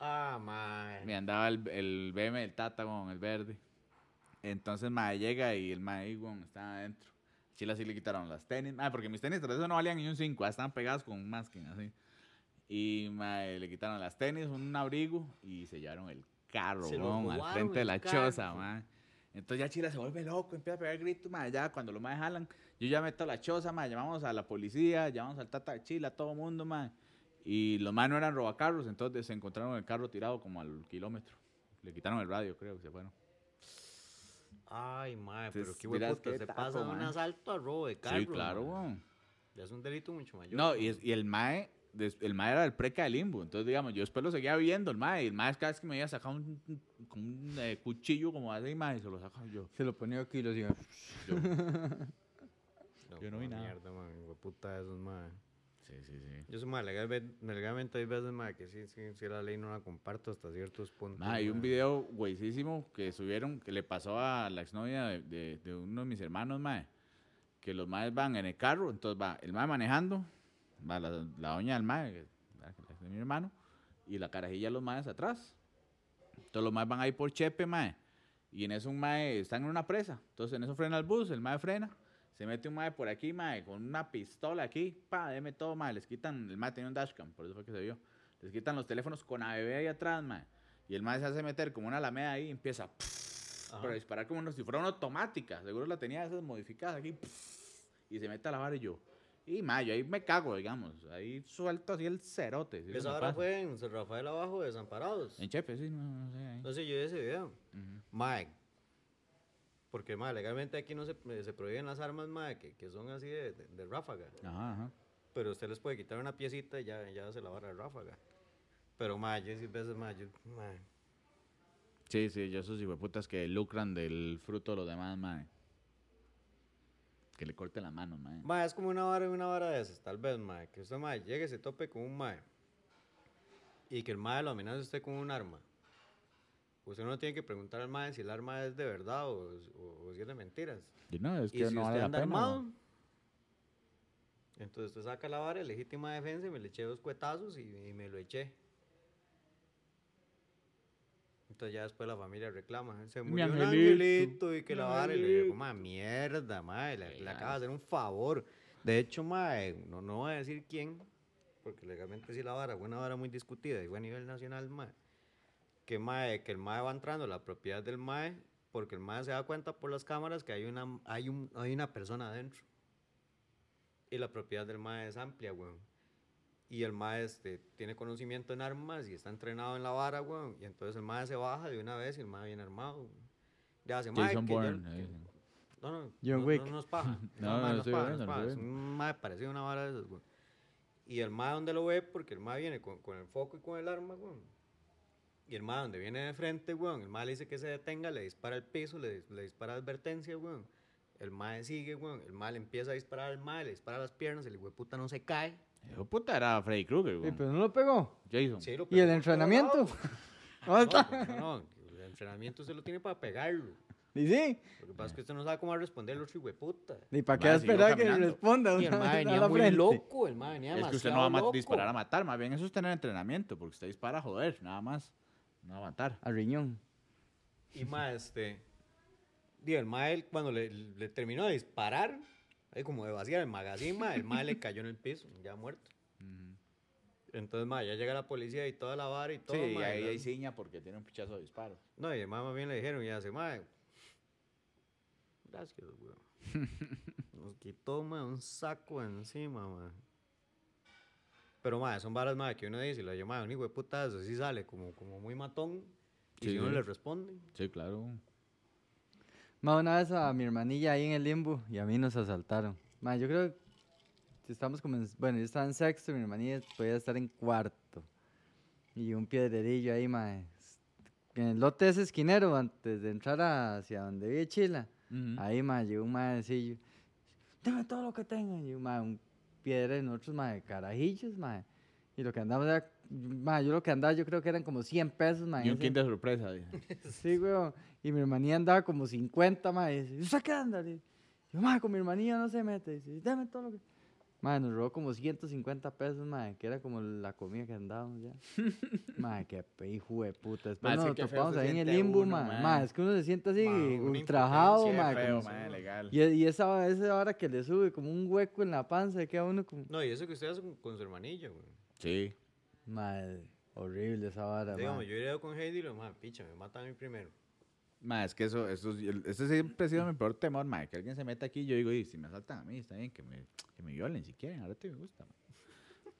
S2: Ah, mae.
S1: Me andaba el, el BM del Tata, weón, el verde. Entonces, mae, llega y el mae, weón, estaba adentro. Chila sí le quitaron las tenis, mae, porque mis tenis tras eso no valían ni un 5, estaban pegadas con un masking, así. Y, mae, le quitaron las tenis, un abrigo y sellaron el carro, weón, al frente de la
S2: carro.
S1: choza, mae. Entonces ya Chila se vuelve loco, empieza a pegar gritos, mae, ya cuando los mae jalan, yo ya meto a la choza, mae, llamamos a la policía, llamamos al Tata de Chila, a todo mundo, mae. Y los mae no eran robacarros, entonces se encontraron el carro tirado como al kilómetro. Le quitaron el radio, creo que se fueron.
S2: Ay, mae, pero qué
S1: qué
S2: Se pasa de un asalto a robo de carro.
S1: sí, claro, weón.
S2: Ya es un delito mucho mayor.
S1: No, y, es- y el mae, el mae era del preca de limbo. Entonces, digamos, yo después lo seguía viendo, el mae. Y el mae cada vez que me iba a sacar un, un- como un eh, cuchillo como así, mae, se lo sacaba yo.
S3: Se lo ponía aquí y lo hacía.
S1: yo.
S2: No,
S1: yo no vi nada.
S2: Mierda, man. Hueputa esos, mae.
S1: Sí, sí, sí.
S2: Yo soy mae, legalmente, legalmente hay veces, mae, que sí, sí, sí la ley no la comparto hasta ciertos puntos.
S1: Mae, hay un video güeyísimo que subieron, que le pasó a la exnovia de, de, de uno de mis hermanos, mae. Que los maes van en el carro, entonces va el mae manejando, la, la doña del la- es de mi hermano, y la carajilla de los maes atrás. Entonces los maes van ahí por Chepe, mae. Y en eso un mae, están en una presa. Entonces en eso frena el bus, el mae frena. Se mete un mae por aquí, mae, con una pistola aquí. Pa, deme todo, mae. Les quitan, el mae tenía un dashcam, por eso fue que se vio. Les quitan los teléfonos con ABB ahí atrás, mae. Y el mae se hace meter como una alameda ahí y empieza pero disparar como si fuera una automática. Seguro la tenía esas modificadas aquí. Y se mete a la vara y yo. Y mae, yo ahí me cago, digamos. Ahí suelto así el cerote. ¿sí?
S2: Esa hora fue en San Rafael abajo, Desamparados.
S1: En Chepe, sí, no, no sé. ahí.
S2: No sé, yo vi ese video. Mae. Porque, mae, legalmente aquí no se, se prohíben las armas, mae, que, que son así de, de- de ráfaga.
S1: Ajá, ajá.
S2: Pero usted les puede quitar una piecita y ya, ya hace la vara de ráfaga. Pero, mae, yo sí veces, mae, yo, mae.
S1: Sí, sí, yo esos putas que lucran del fruto de los demás, mae. Que le corten las manos, mae.
S2: Mae, es como una vara y una vara de esas, tal vez, mae. Que usted, mae, llegue y se tope con un mae. Y que el mae lo amenace a usted con un arma. Usted no tiene que preguntar al mae si el arma es de verdad o, o- o si es de mentiras.
S1: Y no, es
S2: Y
S1: que
S2: si
S1: no
S2: usted
S1: vale la
S2: anda
S1: pena.
S2: armado,
S1: mae.
S2: entonces usted saca la vara de legítima defensa y me le eché dos cuetazos y, y me lo eché. Entonces ya después la familia reclama. Se
S1: Mi
S2: murió un
S1: angelito,
S2: angelito y que la vara. Y le digo,
S1: angelito.
S2: ma, mierda, ma. Le, acaba de hacer un favor. De hecho, ma, eh, no, no voy a decir quién, porque legalmente sí la vara fue una vara muy discutida y fue a nivel nacional, ma. Que, ma, eh, que el mae va entrando a la propiedad del mae porque el mae se da cuenta por las cámaras que hay una, hay un, hay una persona adentro. Y la propiedad del mae es amplia, weón. Y el mae este, tiene conocimiento en armas y está entrenado en la vara, weón. Y entonces el mae se baja de una vez y el mae viene armado. weón. Ya se mae.
S1: Jason Bourne.
S2: no, no,
S3: John
S2: no,
S3: Wick.
S2: No, no es paja.
S1: No,
S2: No,
S1: no,
S2: no es
S1: estoy
S2: paja, no
S1: viendo,
S2: es paja. un mae parecido a una vara de esas, weón. Y el mae donde lo ve, porque el mae viene con, con el foco y con el arma, weón. Y el mae donde viene de frente, weón, el mae le dice que se detenga, le dispara al piso, le, le dispara advertencia, weón. El mae sigue, weón. El mae le empieza a disparar al mae, le dispara las piernas, el puta no se cae.
S1: De puta era Freddy Krueger,
S3: Sí,
S1: weón.
S3: pero no lo pegó.
S1: Jason.
S2: Sí, lo
S3: ¿Y el
S2: pegó por todo
S3: entrenamiento?
S2: lado.
S3: ¿Dónde está?
S2: No, no, no, el entrenamiento se lo tiene para pegarlo.
S3: Y sí,
S2: Lo que pasa es que usted no sabe cómo responder el otro hijo de puta.
S3: ¿y para qué esperar que responda?
S2: Y el mae venía muy
S3: frente?
S2: loco, el mae venía
S1: Es que usted no va a
S2: loco.
S1: disparar a matar, más bien eso es tener entrenamiento, porque usted dispara a joder, nada más. No a matar.
S3: A riñón.
S2: Y mae, este. Digo, el mae, cuando le, le terminó de disparar, ahí como de vaciar el magazine, el mae le cayó en el piso, ya muerto. Entonces, mae, ya llega la policía y toda la vara y todo.
S1: Sí,
S2: mae,
S1: ahí
S2: la-
S1: hay ciña porque tiene un pichazo de disparo.
S2: No, y mae más bien le dijeron, y hace, mae. Gracias, weón. Nos quitó, un saco encima, mae. Pero, mae, son varas, mae, que uno dice, y lo llama un hijo de puta, eso sí sale como, como muy matón. Y
S1: Sí,
S2: si uno
S1: sí.
S2: le responde.
S1: Sí, claro.
S3: Ma, una vez a mi hermanilla ahí en el limbo y a mí nos asaltaron. Ma, yo creo que estamos como en, bueno, yo estaba en sexto y mi hermanilla podía estar en cuarto. Y un piedrerillo ahí, ma. En el lote ese esquinero, antes de entrar hacia donde vive Chila,
S1: Ujú.
S3: ahí, ma, llegó un maecillo. Dame todo lo que tengan. Y ma, un piedra de nosotros, ma, de carajillos, ma. Y lo que andaba era, ma, yo lo que andaba yo creo que eran como 100 pesos, ma.
S1: Y un kit de sorpresa. dice.
S3: Sí, weón. Y mi hermanilla andaba como 50, ma. Y dice, ¿usted qué anda? Digo, yo, ma, con mi hermanilla no se mete. Dice, dame todo lo que... Ma, nos robó como 150 pesos, ma, que era como la comida que andábamos ya. ma, qué hijo de puta. Después
S1: Ma, es que
S3: nos topamos ahí en el limbo,
S1: uno,
S3: ma.
S1: ma.
S3: Ma, es que uno se siente así,
S2: Ma, una
S3: ultrajado,
S2: impotencia
S3: ma.
S1: Qué feo,
S3: como-
S1: mae, legal.
S3: y, y esa, esa hora que le sube como un hueco en la panza, y queda uno como...
S2: No, y eso que usted hace con, con su hermanilla, güey.
S1: Sí.
S3: Madre, horrible esa vara.
S2: Digamos, yo iría con Heidi y lo más, picha, me mata a mí primero.
S1: Ma, es que eso, eso, es- el- ese siempre ha sido mi peor temor, ma, que alguien se meta aquí y yo digo, y si me asaltan a mí, está bien, que me, que me violen si quieren, ahora te me gusta, ma.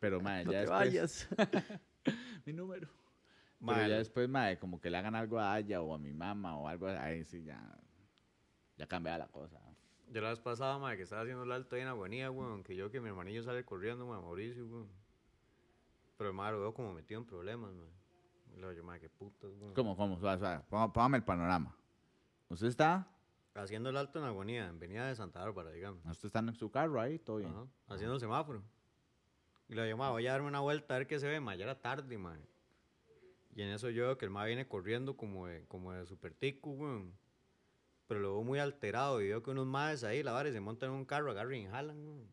S1: Pero, ma,
S3: No
S1: ya
S3: te
S1: después,
S3: vayas.
S1: mi número.
S2: Ma,
S1: Pero ya después, ma, como que le hagan algo a ella o a mi mamá o algo, ahí sí ya, ya cambia la cosa.
S2: Yo la vez pasada, madre, que estaba haciendo el alto ahí en agonía, weón, que yo que mi hermanillo sale corriendo, madre, Mauricio, weón. Pero madre lo veo como metido en problemas, madre. Luego yo, madre, qué putas.
S1: ¿Cómo, cómo? Suave, Póngame el panorama. Usted está,
S2: Haciendo el alto en agonía, en Venida de Santa Bárbara, digamos.
S1: usted está en su carro ahí, todo bien.
S2: Ajá, haciendo el semáforo. Y le digo, "Ma, voy a darme una vuelta a ver qué se ve, ma, ya era tarde, ma. Y en eso yo veo que el ma viene corriendo como de, como de super tico, weón. Pero lo veo muy alterado y veo que unos maes ahí, la vara, y se montan en un carro, agarran y jalan, weón.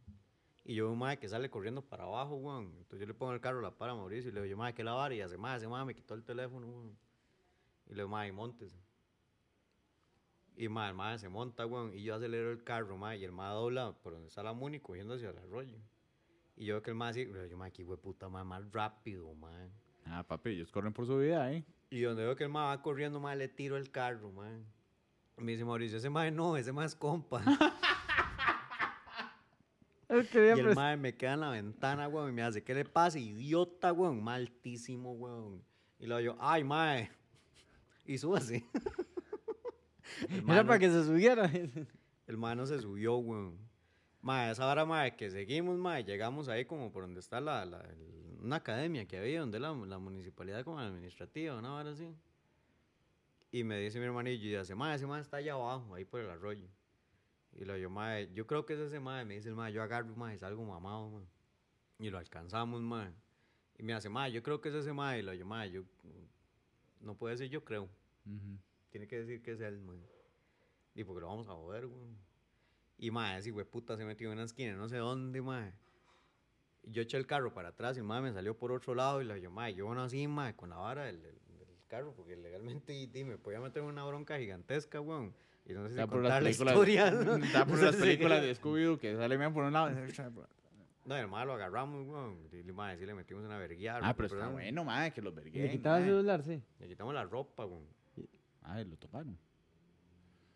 S2: Y yo veo un mae que sale corriendo para abajo, weón. Entonces yo le pongo el carro, la para a Mauricio y le digo, yo, mae, ¿qué la vara? Y hace, mae, ese mae me quitó el teléfono, weón. Y le digo, mae, montese. Y mae, el mae se monta, weón. Y yo acelero el carro, mae. Y el mae dobla por donde está la Muni cogiendo hacia el arroyo. Y yo veo que el mae así, yo, mae, qué puta, mae, más rápido, mae.
S1: Ah, papi, ellos corren por su vida ahí.
S2: Y donde veo que el mae va corriendo, mae, le tiro el carro, mae. Me dice Mauricio, ese mae no, ese mae es compa. Y el
S3: pres-
S2: mae me queda en la ventana, weón, y me hace, ¿qué le pasa? Idiota, weón, maltísimo, weón. Y luego yo, ay, mae. Y súbase.
S3: Era para que se subiera.
S2: El mae no se subió, weón. Mae, esa hora, mae, que seguimos, mae, llegamos ahí como por donde está la, la- el- una academia que había, donde la, la municipalidad como administrativa, una hora así. Y me dice mi hermanillo, y dice, mae, ese mae está allá abajo, ahí por el arroyo. Y lo yo, mae, yo creo que es ese mae, me dice el mae, yo agarro, mae, salgo mamado, mae. Y lo alcanzamos, mae. Y me hace, mae, yo creo que es ese mae, y lo yo, mae, yo, no puede ser yo creo. Tiene que decir que es él, man. Y porque lo vamos a joder, weón. Y mae, ese puta se metió en una esquina, no sé dónde, mae. Y yo eché el carro para atrás y el mae me salió por otro lado y le dije, mae, yo no así, mae, con la vara del, del- del carro porque legalmente y, y me podía meter una bronca gigantesca, weón. Y no sé si
S1: Está por
S2: contar
S1: las
S2: la
S1: películas,
S2: historia.
S1: está por las películas de Scooby-Doo que sale bien por un lado.
S2: No, el malo lo agarramos, weón. Y, y, mae, sí le metimos una verguiada.
S1: Ah, pero está
S2: no,
S1: bueno, madre, que los
S3: ¿Y
S1: verguen.
S3: le quitaba el celular, sí?
S2: Le quitamos la ropa, weón.
S1: Ay, lo toparon.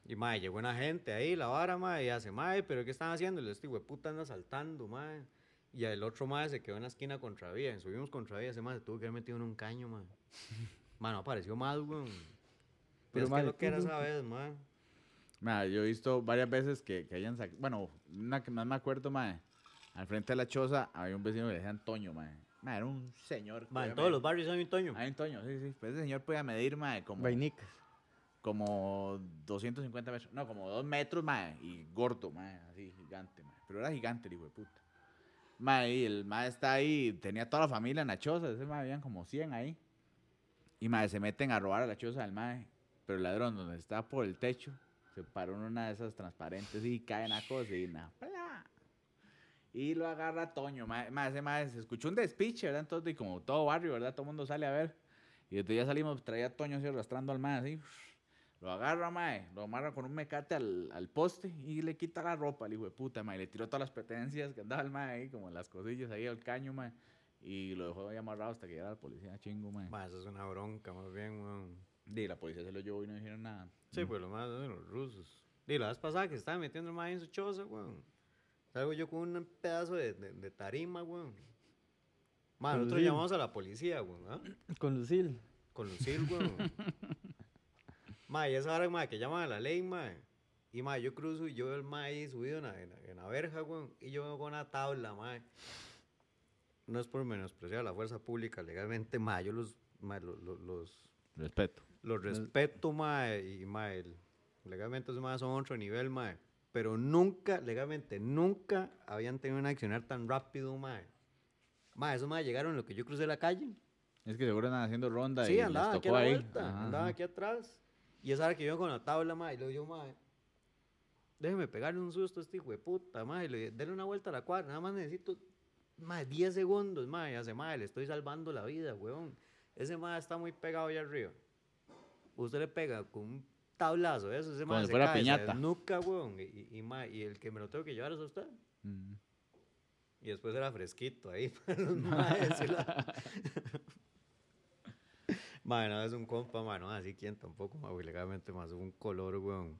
S2: Y mae, llegó una gente ahí, la vara, mae, y hace, mae, pero ¿qué están haciendo? Y le este puta anda saltando, mae. Y el otro mae se quedó en la esquina contra vía. y Subimos contra vía, ese mae se tuvo que haber metido en un caño, mae. Mae, no apareció mal, weón. Pero,
S3: Pero,
S2: es que lo que era esa vez, mae.
S1: Mae, yo he visto varias veces que, que hayan sacado. Bueno, una que más me acuerdo, mae. Al frente de la choza había un vecino que le decían Toño, mae. Mae, era un señor.
S2: Mae, en todos los barrios hay un Toño.
S1: Hay un Toño, sí, sí. Pues ese señor podía medir, mae, como,
S3: Vainicas.
S1: como 250 metros. No, como 2 metros, mae. Y gordo, mae. Así, gigante, mae. Pero era gigante el hijo de puta. Mae, y el mae está ahí. Tenía toda la familia en la choza. Ese mae, habían como 100 ahí. Y mae, se meten a robar a la choza del mae. Pero el ladrón, donde está por el techo, se paró en una de esas transparentes y cae en la cosa y lo agarra Toño. Mae, ese mae se escuchó un despiche, ¿verdad? Entonces, y como todo barrio, ¿verdad? Todo el mundo sale a ver. Y desde ya salimos, traía a Toño así arrastrando al mae, así. Lo agarra, mae, lo amarra con un mecate al, al poste y le quita la ropa al hijo de puta, mae. Le tiró todas las pertenencias que andaba el mae ahí, como las cosillas ahí al caño, mae. Y lo dejó ahí amarrado hasta que llegara la policía, chingo, mae.
S2: Mae, eso es una bronca, más bien, weón.
S1: Y la policía se lo llevó y no dijeron nada.
S2: Sí, pues lo más de los rusos. Y la vez pasada que estaba metiendo el mae en su choza, weón. Salgo yo con un pedazo de, de, de tarima, weón.
S3: Con
S2: nosotros llamamos a la policía, weón. ¿ah?
S3: Con Lucille.
S2: Con Lucille, weón. mae, y esa hora, mae, que llaman a la ley, mae. Y, mae, yo cruzo y yo veo el mae ahí subido en la, en la- en la verja, weón. Y yo veo con una tabla, mae. No es por menospreciar la fuerza pública legalmente, mae. Yo los, mae, lo- lo- los,
S1: Respeto.
S2: Los respeto, mae. Y, mae, legalmente esos mae son otro nivel, mae. Pero nunca, legalmente, nunca habían tenido un accionar tan rápido, mae. Mae, esos mae llegaron en lo que yo crucé la calle.
S1: Es que seguro andan haciendo ronda y
S2: Sí,
S1: les
S2: andaba aquí a
S1: tocó
S2: la
S1: ahí.
S2: vuelta,
S1: Ajá,
S2: andaba
S1: ajá.
S2: aquí atrás. Y esa hora que yo con la tabla, ma, y le digo, ma, déjeme pegarle un susto a este hijo de puta, ma, y le denle una vuelta a la cuadra, nada más necesito, ma, 10 segundos, ma, y hace, ma, le estoy salvando la vida, weón. Ese ma está muy pegado allá arriba. Usted le pega con un tablazo, eso, ese ma
S1: Como si
S2: se
S1: fuera
S2: cae, se
S1: piñata.
S2: desnuca, weón, y, y, y, ma, y el que me lo tengo que llevar es a usted.
S1: Mm.
S2: Y después era fresquito ahí para los maes. la- es un compa, mae, no, así quien tampoco, güey, legalmente más un color, weón.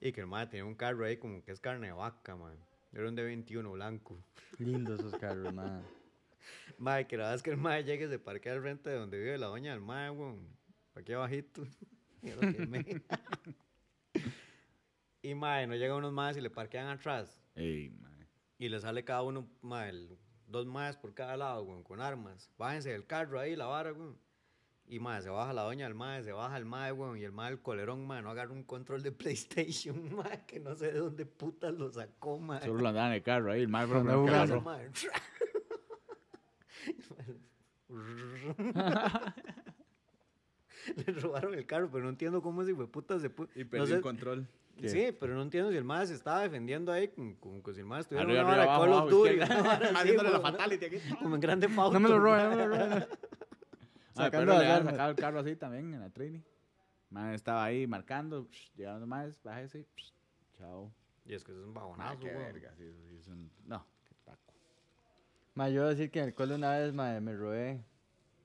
S2: Y que el mae tenía un carro ahí como que es carne de vaca, mae. Era un de 21 blanco.
S3: Lindos esos carros, man.
S2: Mae, que la verdad es que el mae llegue y se parquea al frente de donde vive la doña del mae, weón. Aquí abajito. Y lo quemé. y mae, no llegan unos maes y le parquean atrás.
S1: Ey, mae.
S2: Y le sale cada uno, mae, el- dos más por cada lado, weón, con armas. Bájense del carro ahí, la vara, weón. Y mae, se baja la doña del mae, se baja el mae, weón. Y el mae, el colerón, mae, no agarra un control de PlayStation, mae, que no sé de dónde putas lo sacó, mae.
S1: Solo lo andaban en el carro ahí, el mae fue
S3: Andaba
S1: el que
S2: Y
S1: lo
S2: hace,
S1: agarró.
S2: mae, Le robaron el carro, pero no entiendo cómo ese fue puta se pudo.
S1: Y
S2: no
S1: perdió
S2: sé-
S1: el control. ¿Qué?
S2: Sí, pero no entiendo si el mae se estaba defendiendo ahí, como, como que si el mae estuviera en
S1: Arriba,
S2: una vara de
S1: arriba,
S2: Call of Duty, vara
S1: Haciéndole la fatality aquí.
S2: Como en Grande Auto.
S3: No me lo roben, no me lo roben.
S1: Ah,
S3: Sacando
S1: le habían sacado el carro así también en la Trini. Man estaba ahí marcando, psh, llegando más, bájese, psh, chao.
S2: Y es que eso es un babonazo,
S1: qué
S2: weón.
S1: verga, sí, eso sí es un... No, qué taco.
S3: Ma, yo voy a decir que en el cole una vez, ma, me robé,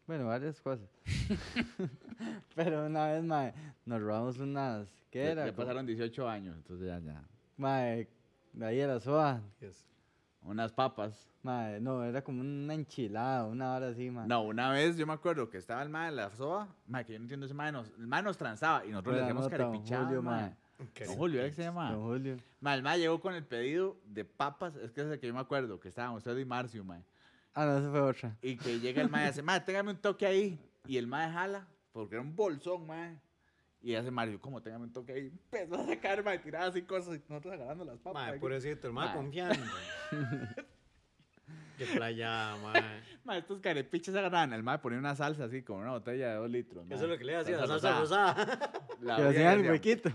S3: bueno, varias cosas. Pero una vez, ma, nos robamos unas, ¿qué
S1: Ya-
S3: era?
S1: Ya pasaron 18 años, entonces ya, ya.
S3: Ma, de ahí de la SOA.
S2: Yes.
S1: Unas papas.
S3: Ma, no, era como una enchilada, una hora así, ma.
S1: No, una vez yo me acuerdo que estaba el mae de la soa, mae, que yo no entiendo ese mae, nos, el mae nos transaba y nosotros le
S3: Buena
S1: decíamos
S3: nota, don
S1: carepichado,
S3: Julio,
S1: mae.
S3: mae.
S1: Don Julio, ¿era que se llama?
S3: Don Julio.
S1: Mae, el mae llegó con el pedido de papas, es que es el que yo me acuerdo, que estaban usted y Marcio, mae.
S3: Ah, no, esa fue otra.
S1: Y que llega el mae y dice, mae, téngame un toque ahí. Y el mae jala, porque era un bolsón, mae. Y hace Mario, como téngame un toque ahí. Empezó a sacar, mae, tiraba así cosas y nosotros agarrando las papas.
S2: Mae,
S1: ahí.
S2: pobrecito, el mae
S1: Mae.
S2: confiando. Qué playa, mae.
S1: Mae, estos carepiches agarraban. El mae ponía una salsa así, como una botella de dos litros.
S2: Eso es lo que le hacía, la
S1: Salsa
S2: rosada.
S1: La y
S3: hacían el huequito.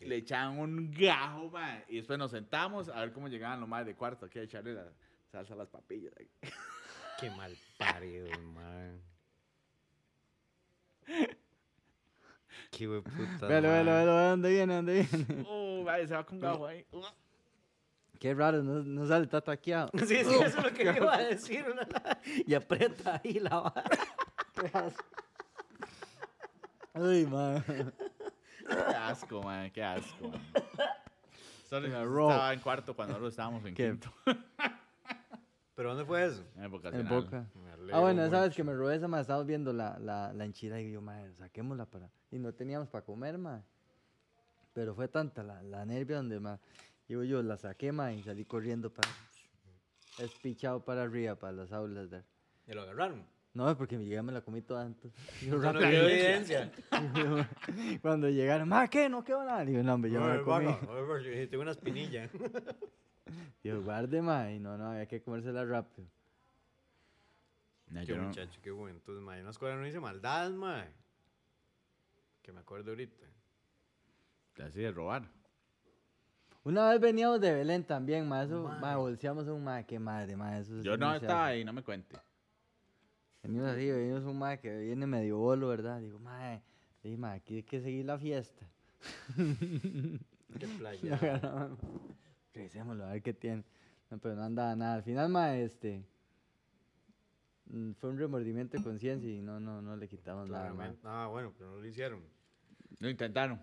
S1: Le echaban un gajo, mae. Y después nos sentamos a ver cómo llegaban los más de cuarto aquí a echarle la salsa a las papillas.
S2: Qué mal parido, mae. Qué hue puta.
S3: Velo, velo, velo, ¿dónde viene? ¿Dónde viene?
S1: Uh, mae, se va con gajo ahí.
S3: Qué raro, no, no sale tatuaqueado.
S2: Sí, sí, eso es lo que le iba a decir. una la- Y aprieta ahí la vara.
S3: Uy, man.
S1: Qué asco, man, qué asco, man. Solo yo estaba en cuarto cuando nosotros estábamos en
S3: Qué-
S1: quinto.
S2: ¿Pero dónde fue eso?
S1: En época
S3: En boca. Ah, bueno, esa vez
S2: mucho.
S3: que me robé esa, ma, estábamos viendo la, la, la enchilada y yo, madre, saquémosla para... Y no teníamos para comer, ma. Pero fue tanta la, la nervia donde, ma, digo yo, la saqué, ma, y salí corriendo para... Espichado para arriba, para las aulas. de-
S2: ¿Y lo agarraron?
S3: No, porque me llegué, me la comí toda antes. Yo
S2: no dio evidencia.
S3: Cuando llegaron, ma, ¿qué? No quedó nada. Digo, no, hombre, yo me la comí.
S2: vaga, yo Tengo una espinilla.
S3: Digo, guarde, ma. Y no, no, había que comérsela rápido.
S1: No,
S2: Qué
S1: yo no-
S2: muchacho, qué bueno. Entonces, ma, en una escuela no hice maldad, ma. Que me acuerdo ahorita.
S1: Así de robar.
S3: Una vez veníamos de Belén también, ma. Eso, ma,
S2: Mae.
S3: bolseamos un ma. Qué madre, ma. Eso
S1: Yo no estaba ahí, no me cuente.
S3: Venimos así, venimos un ma que viene medio bolo, ¿verdad? Digo, ma, sí, ma, aquí hay que seguir la fiesta.
S2: Qué playa.
S3: Revisémoslo, a ver qué tiene. No, pero no andaba nada. Al final, ma, este. mm, Fue un remordimiento de conciencia y no, no, no le quitamos nada, ma.
S2: Claramente. Ah, bueno, pero no lo hicieron.
S1: Lo intentaron.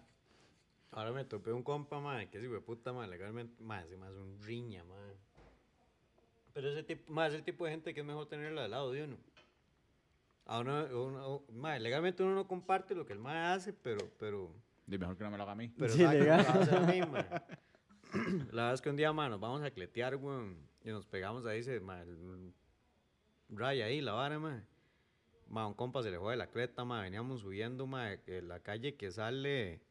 S2: Ahora me topé un compa, ma, que es hijo de puta, ma, legalmente, ma, ese más un riña, ma. Pero ese tipo, ma, es el tipo de gente que es mejor tenerlo al lado de uno. A uno, uno- ma, legalmente uno no comparte lo que el ma hace, pero, pero,
S1: Y mejor que no me lo haga a mí.
S2: pero
S3: Sí,
S2: sabe que
S3: legal.
S2: lo va a mí, ma. La verdad es que un día, ma, nos vamos a cletear, weón, y nos pegamos ahí, se, ma, el raya ahí, la vara, ma. Ma, a un compa se le jode la cleta, ma, veníamos subiendo, ma, la calle que sale,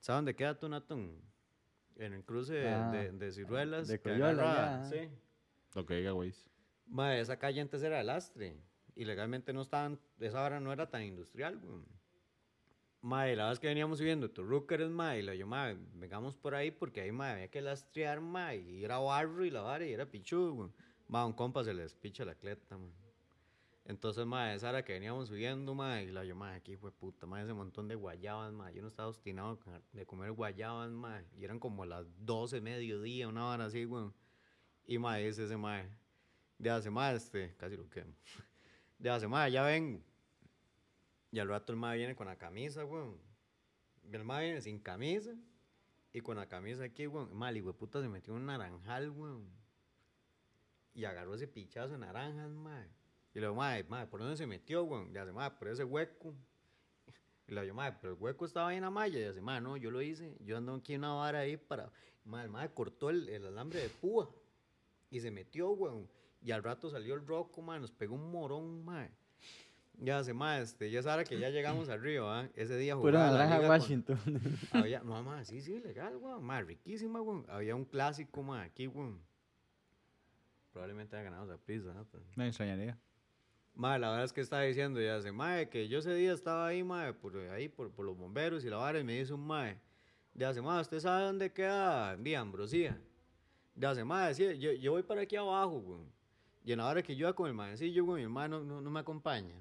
S2: ¿sabes dónde queda Tonatón? En el cruce de,
S3: Ah,
S2: de, de Ciruelas.
S3: de Coyola.
S2: Sí.
S1: Lo que diga, güey.
S2: Ma, esa calle antes era de lastre. Y legalmente no estaban, esa hora no era tan industrial, weón. Ma, y la vez que veníamos subiendo Torrúcares, ma, y le yo, ma, vengamos por ahí porque ahí, ma, había que lastrear, ma, y era barro y la vara y era pichudo, weón. Ma, a un compa se les picha la cleta, ma. Entonces, ma, esa hora que veníamos subiendo, ma, y la yo, ma, aquí fue puta, ma, ese montón de guayabas, ma. Yo no estaba obstinado de comer guayabas, ma, y eran como las 12, mediodía, una hora así, weón. Y, ma, dice ese, ma, de hace más, este, casi lo quemo. De hace más, ya vengo. Y al rato el ma viene con la camisa, weón. El ma viene sin camisa. Y con la camisa aquí, weón. Mal, y puta se metió un naranjal, weón. Y agarró ese pichazo de naranjas, ma. Y le digo, ma, ma, ¿por dónde se metió, weón? Y hace, ma, por ese hueco. Y le digo, ma, pero el hueco estaba ahí en la malla. Y dice, ma, no, yo lo hice. Yo ando aquí una vara ahí para. Ma, el ma cortó el, el alambre de púa. Y se metió, weón. Y al rato salió el roco, man, nos pegó un morón, man. Ya se más, este, ya sabe que ya llegamos arriba, ¿ah? Ese día
S3: Pura
S2: jugaba la
S3: naranja
S2: liga con-
S3: Washington.
S2: había, no, sí, sí, legal, weón, más riquísima, weón. Había un clásico, man, aquí, weón. Probablemente haya ganado esa prisa, ¿no? Pero-
S1: Me extrañaría.
S2: Ma, la verdad es que estaba diciendo ya hace, mae, que yo ese día estaba ahí, mae, por ahí, por, por los bomberos y la vara, y me dice un mae, de hace, mae, ¿usted sabe dónde queda de Ambrosía? De hace, mae, sí, yo, yo voy para aquí abajo, güey. Y en la hora que yo iba con el maecillo, güey, mi hermano no, no me acompaña.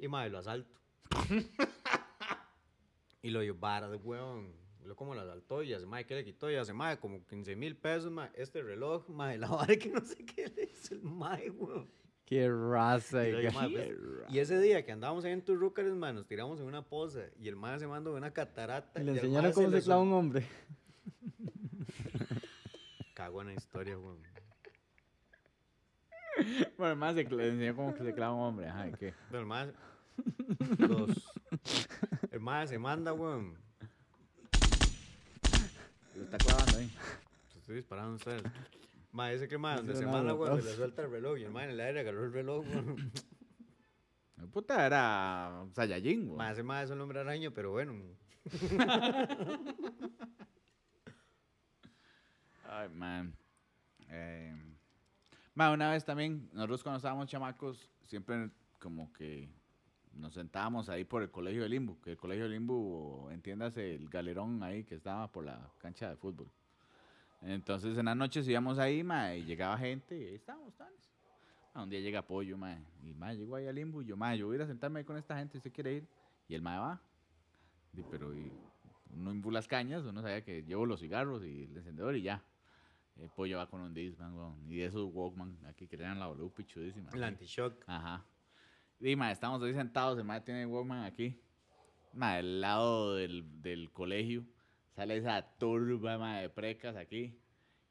S2: Y mae, lo asalto. y lo de weón. Lo como lo asaltó y hace, mae, ¿qué le quitó? Y hace, mae, como 15 mil pesos, mae, este reloj, mae, la vara que no sé qué le hizo el mae, güey.
S3: Qué raza.
S2: Y, yo,
S3: oiga.
S2: "Ma, pues", y ese día que andábamos ahí en Turrúcares, man, nos tiramos en una poza y el man se mandó una catarata.
S3: Y le enseñaron cómo se
S2: le
S3: clava un hombre.
S2: Cago en la historia, weón.
S1: Bueno, más se cla- enseñó que se clava un hombre. Ajá, ¿y qué?
S2: Pero el man, los, el man se manda, weón.
S1: Lo está clavando ahí.
S2: Se Estoy disparando ustedes. Ma, ese que man, donde se manda, weón, se le suelta el reloj y el man en el aire agarró el reloj, weón.
S1: Puta era Saiyajin, güey.
S2: Ma, ese man es un hombre araño, pero bueno.
S1: Ay, man. Eh, ma, una vez también, nosotros cuando estábamos chamacos, siempre como que nos sentábamos ahí por el colegio de Limbo, que el colegio de Limbo, entiéndase, el galerón ahí que estaba por la cancha de fútbol. Entonces en las noches íbamos ahí, ma, y llegaba gente, y ahí estábamos, tales. Ah, un día llega Pollo, ma, y ma, llegó ahí a Limbo, y yo, ma, yo voy a ir a sentarme ahí con esta gente, ¿usted quiere ir? Y el ma va. Di, pero y uno en las cañas, uno sabía que llevo los cigarros y el encendedor y ya. El pollo va con un Discman, weón. Y de esos Walkman, aquí que tenían la W pichudísima.
S2: El anti-shock.
S1: Ajá. Y, ma, estamos ahí sentados, el mae tiene el Walkman aquí. Ma, al lado del, del colegio sale esa turba, ma, de precas aquí.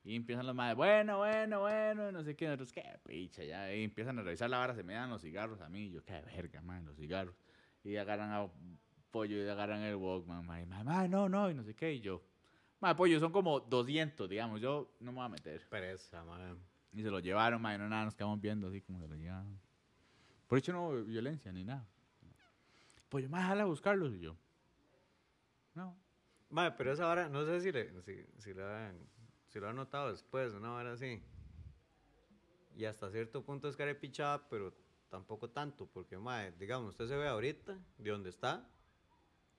S1: Y empiezan los madres, bueno, bueno, bueno, no sé qué, nosotros, qué picha, ya. Y empiezan a revisar la vara, se me dan los cigarros a mí. y yo, qué verga, man, los cigarros. Y agarran a pollo y agarran el Walkman, ma, y, ma, ma, no, no, y no sé qué. Y yo, ma, pollo, son como 200, digamos, yo no me voy a meter.
S2: Pereza, man.
S1: Y se lo llevaron, ma, y no nada, nos quedamos viendo así como se lo llevaron. Por hecho no hubo violencia ni nada. Pues yo, ma, jala a buscarlos. Y yo, no.
S2: Mae, pero esa hora, no sé si, le, si, si, lo han, si lo han notado después, una hora así. Y hasta cierto punto es carepichada, pero tampoco tanto, porque, mae, digamos, usted se ve ahorita de donde está,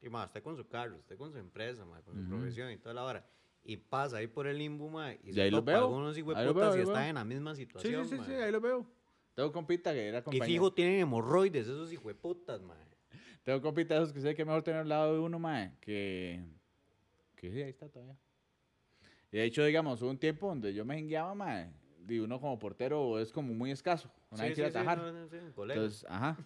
S2: y mae, usted con su carro, usted con su empresa, mae, con su
S1: Ujú.
S2: profesión y toda la hora. Y pasa ahí por el limbo, mae, y
S1: Y
S2: se
S1: ahí lo
S2: topa
S1: veo,
S2: algunos
S1: ahí lo veo,
S2: y
S1: ahí lo
S2: están
S1: veo.
S2: en la misma
S1: Sí,
S2: situación,
S1: sí, sí, sí,
S2: mae.
S1: ahí lo veo. Tengo compita que era
S2: Y
S1: compañero.
S2: fijo tienen hemorroides, esos hijueputas, mae.
S1: Tengo compita de esos que sé que es mejor tener al lado de uno, mae, que... Que sí, ahí está todavía. Y de hecho, digamos, hubo un tiempo donde yo me jengueaba, mae, y uno como portero es como muy escaso. Uno hay
S2: Sí,
S1: a
S2: sí,
S1: atajar.
S2: no, no, sí.
S1: Entonces, ajá.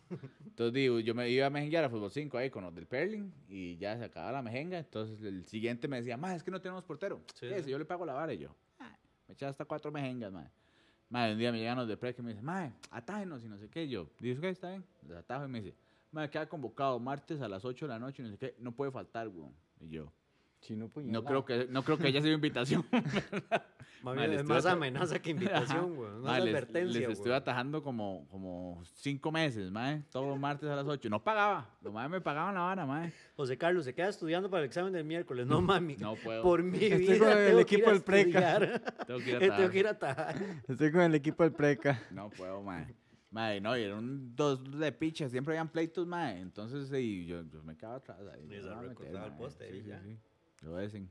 S1: Entonces, digo, yo me iba a mejenguear a fútbol 5 ahí con los del Perling y ya se acababa la mejenga. Entonces, el siguiente me decía, más es que no tenemos portero.
S2: Sí,
S1: ¿Qué?
S2: sí.
S1: Si yo le pago la vara y yo, "Ah, me echaba hasta cuatro mejengas, madre. Madre, un día me llegan los del Perling y me dicen, madre, atájenos y no sé qué. Yo, digo, ¿qué? Está bien. Les atajo y me dice, madre, queda convocado martes a las 8 de la noche y no sé qué. No puede faltar, weón. Y yo,
S3: Chino
S1: no creo que, no creo que haya sido invitación.
S2: Más
S1: Mae,
S2: bien es
S1: estoy
S2: más amenaza que invitación, güey. No
S1: Mae,
S2: es
S1: les,
S2: advertencia,
S1: les estoy atajando como, como cinco meses, mae. Todos los martes a las 8. No pagaba. Los madres me pagaban la vara, mae.
S2: José Carlos, se queda estudiando para el examen del miércoles. No, mami.
S1: No puedo.
S2: Por mi
S3: Estoy
S2: vida
S3: con el
S2: tengo
S3: equipo
S2: que ir a
S3: del Preca.
S1: Tengo que ir a
S2: tengo
S1: atajar.
S2: que ir a atajar.
S3: Estoy con el equipo del Preca.
S1: No puedo, mae. Mae, no, y eran dos de picha. Siempre habían pleitos, mae. Entonces, sí, yo, yo me quedaba atrás ahí.
S2: Y
S1: no
S2: se recortaba el
S1: mae.
S2: poste
S1: sí,
S2: ya.
S1: sí. Lo dicen.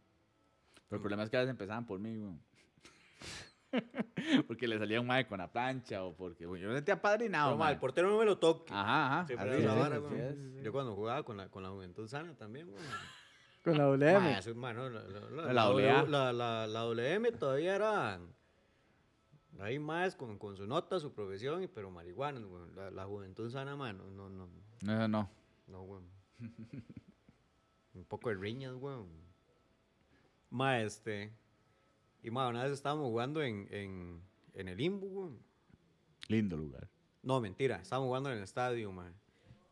S1: Pero el problema es que a veces empezaban por mí, weón. porque le salía un mae con la plancha o porque bueno, yo me sentía padrinado,
S2: No,
S1: mae.
S2: el portero no me lo toque.
S1: Ajá, ajá. Así así
S2: güey.
S1: así.
S2: Yo cuando jugaba con la, con la Juventud Sana también, güey.
S3: Con la WM.
S2: eso, ma, no, la, la, la,
S1: La
S2: la
S1: WA.
S2: W- la, la, la WM todavía era... Ahí más con, con su nota, su profesión, y- pero marihuana, güey. La, la Juventud Sana, ma, no, no, no.
S1: No, eso no.
S2: No, güey. Un poco de riñas, güey. Ma, este. Y ma, una vez estábamos jugando en, en, en el Imbu.
S1: Lindo lugar.
S2: No, mentira, estábamos jugando en el estadio, ma.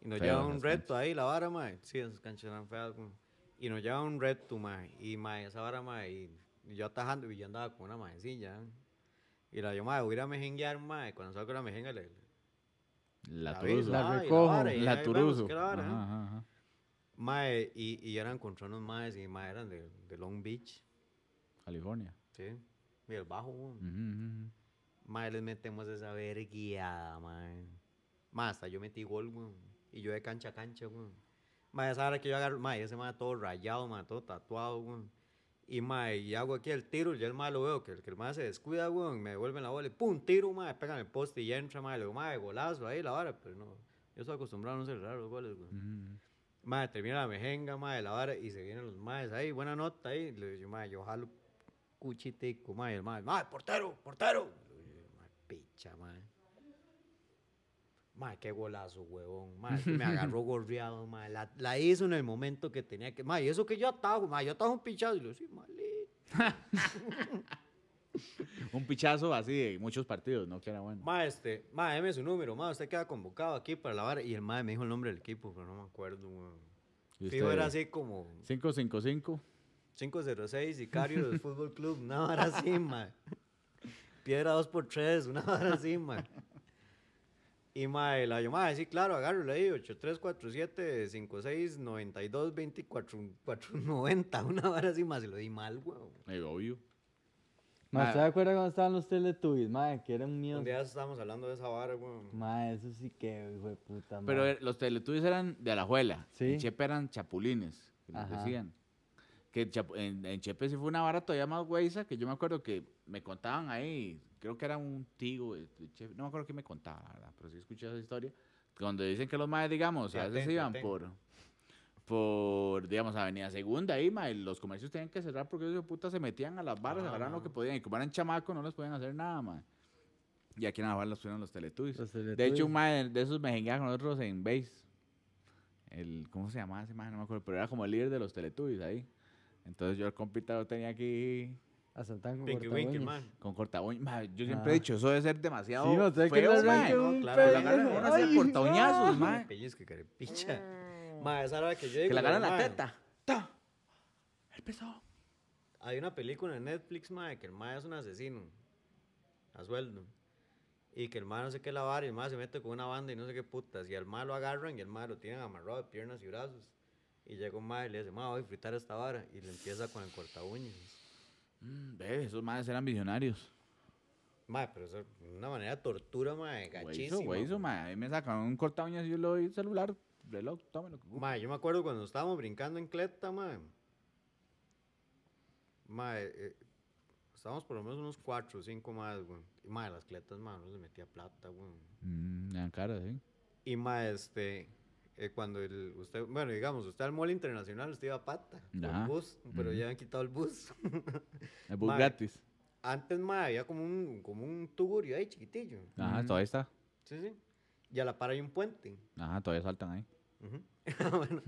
S2: Y nos lleva un reto ahí, la vara, ma. Sí, esas canchas eran feas, güey. Y nos lleva un reto, ma. Y ma, esa vara, ma. Y, yo atajando, y yo andaba con una majecilla. Y la yo, ma, voy a ir a mejenguear, ma. Y cuando salgo la mejenga, le.
S1: La
S2: la aviso,
S3: La recojo.
S1: La
S2: la vara, ¿eh?
S1: Ajá, ajá, ajá.
S2: Mae, y, y eran contra unos maes y mae eran de, de Long Beach,
S1: California.
S2: ¿sí? Y el bajo, weón.
S1: Ujú, ujú, ujú.
S2: Mae, les metemos esa verguiada, mae. Mae, hasta yo metí gol, weón. Y yo de cancha a cancha, weón. Mae, esa hora que yo agarro, mae, ese mae todo rayado, mae, todo tatuado, weón. Y mae, y hago aquí el tiro, y ya el mae lo veo, que el, que el mae se descuida, weón, me devuelven la bola y pum, tiro, mae, pegan el poste y entra, mae, le digo, mae, golazo ahí, la vara, pero no. Yo estoy acostumbrado a no cerrar los goles, weón.
S1: Ujú, ujú.
S2: Madre, termina la mejenga, madre, la vara, y se vienen los maes ahí, buena nota ahí. Le digo, madre, yo jalo cuchitico, madre, el madre, madre, portero, portero. Le digo, madre, picha, madre. Madre, qué golazo, huevón. Madre, me agarró gorreado, madre. La, la hizo en el momento que tenía que. Madre, y eso que yo atajo, madre, yo atajo un pichado. Y le digo, sí, malito.
S1: Un pichazo así de muchos partidos, ¿no? Que era bueno.
S2: Madre, este, madre, deme su número, madre, usted queda convocado aquí para la vara. Y el madre me dijo el nombre del equipo, pero no me acuerdo, weón.
S1: ¿Y
S2: Fijo, era así como.
S1: 555.
S2: 506, Sicario del Fútbol Club, una hora así, ma. Piedra 2x3, una hora así, ma. Y ma, la yo, ma, sí, claro, agárralo ahí, 8347 56 92 24 490, una hora así, ma, se lo di mal, weón.
S1: Eh, obvio.
S3: Ma,
S1: Ma-
S3: ¿usted se acuerda cuando estaban los Teletubbies? Madre, que eran míos.
S2: Un día estábamos hablando de esa vara, weón.
S3: Madre, eso sí que, hijo de puta,
S1: Pero
S3: mae.
S1: eh, los teletubbies eran de Alajuela.
S3: Sí.
S1: En Chepe eran chapulines, que
S3: Ajá.
S1: decían. Que Chapu- en, en Chepe sí fue una vara todavía más güeyza, que yo me acuerdo que me contaban ahí, creo que era un tío de de Chepe, no me acuerdo qué me contaba, la ¿verdad? Pero sí escuché esa historia. Cuando dicen que los madres, digamos, a
S2: Ya,
S1: veces
S2: ten,
S1: iban por, por, digamos, Avenida Segunda, ahí, los comercios tenían que cerrar porque esos putas se metían a las barras,
S2: Ah.
S1: agarraban lo que podían. Y como eran chamacos, no les podían hacer nada, mae. Y aquí en Navarra los pusieron los Teletubbies.
S3: Los
S1: De hecho, un mae de esos me jengueaba con nosotros en base. El, ¿Cómo se llamaba ese mae? No me acuerdo, pero era como el líder de los Teletubbies ahí. Entonces yo el compita lo tenía aquí
S3: Asaltan con
S2: Pinky Winky,
S3: cortaúñas.
S2: man.
S1: con corta uñas. Yo siempre
S3: Ah.
S1: he dicho, eso debe ser demasiado
S3: Sí, no que
S1: feo, mae.
S3: arranque
S2: No, claro,
S1: Que
S2: la
S1: la agarran a uno
S3: Ay,
S1: cortaúñazos.
S2: Pellizque, carepicha. Ma, esa hora que yo digo.
S1: Que la agarran la teta. ¡Ta! Empezó.
S2: Hay una película en Netflix, ma, que el ma es un asesino. A sueldo. Y que el ma no sé qué lavar y el ma se mete con una banda y no sé qué putas. Y al ma lo agarran y el ma lo tienen amarrado de piernas y brazos. Y llega un ma y le dice, ma, voy a fritar esta vara. Y le empieza con el corta uñas.
S1: Mm, ve, esos madres eran visionarios.
S2: Ma, pero eso es una manera de tortura, ma, de
S1: Güey,
S2: gachísima.
S1: eso, güey, eso, mae. Ahí me sacan un corta uñas y yo le doy el celular, reloj, tómelo.
S2: Ma, yo me acuerdo cuando estábamos brincando en Cleta, ma. Ma, eh, estábamos por lo menos unos cuatro o cinco más, güey. Y ma, las Cletas, ma, no se metía plata, güey.
S1: Mm, dan cara, sí.
S2: Y ma, este, eh, cuando el, usted, bueno, digamos, usted al mall internacional, usted iba a pata,
S1: Ajá.
S2: en bus, pero
S1: Ujú.
S2: ya han quitado el bus.
S1: El bus
S2: Mae.
S1: gratis.
S2: Antes, ma, había como un, como un tugurio ahí chiquitillo.
S1: Ajá, todavía está.
S2: Sí, sí. Y a la par hay un puente.
S1: Ajá, todavía saltan ahí.
S2: Bueno,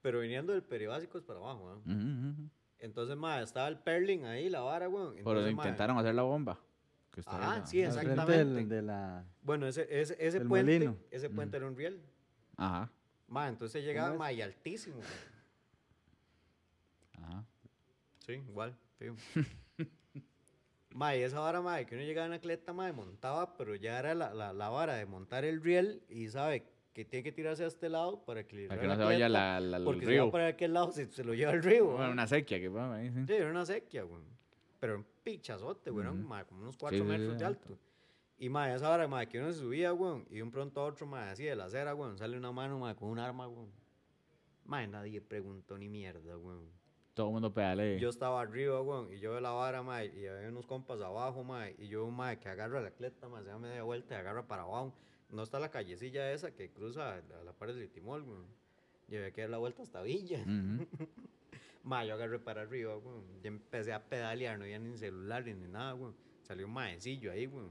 S2: pero viniendo del peribásico es para abajo. Entonces, ma, estaba el Perling ahí, la vara, weón.
S1: Pero
S2: Entonces, ma,
S1: intentaron hacer la bomba. que ahí,
S2: sí, exactamente.
S3: del- de la...
S2: Bueno, ese, ese, ese puente,
S3: molino.
S2: ese puente era un riel.
S1: Ajá,
S2: Ma, entonces llegaba,
S3: es?
S2: ma, y altísimo.
S1: ajá.
S2: Sí, igual, feo. ma, y esa vara, ma, que uno llegaba en la cleta, montaba, pero ya era la, la, la vara de montar el riel y sabe que tiene que tirarse a este lado para equilibrar
S1: Para que no
S2: la
S1: se vaya la, la- el
S2: Porque si
S1: río.
S2: va para aquel lado se, se lo lleva el río.
S1: Bueno, una sequía que va ahí, sí.
S2: Sí, era una sequía, güey. Pero un pichazote, güey,
S1: Ujú.
S2: ma, como unos
S1: Sí,
S2: 4
S1: sí,
S2: metros
S1: sí,
S2: de
S1: alto.
S2: Y ma, esa hora, ma, que uno se subía, güey, y de un pronto a otro, ma, así de la acera, güey, sale una mano, ma, con un arma, güey. Ma, nadie preguntó ni mierda, güey.
S1: Todo el mundo pedale.
S2: Yo estaba arriba, güey, y yo de la vara, ma, y había unos compas abajo, ma, y yo, ma, que agarra la cleta, ma, se da media vuelta y agarra para abajo. No está la callecilla esa que cruza la, la pared del Timol, güey. Y había que dar la vuelta hasta Villa.
S1: Ujú.
S2: Ma, yo agarré para arriba, güey. Ya empecé a pedalear, no había ni celular ni nada, güey. Salió un maecillo ahí, güey.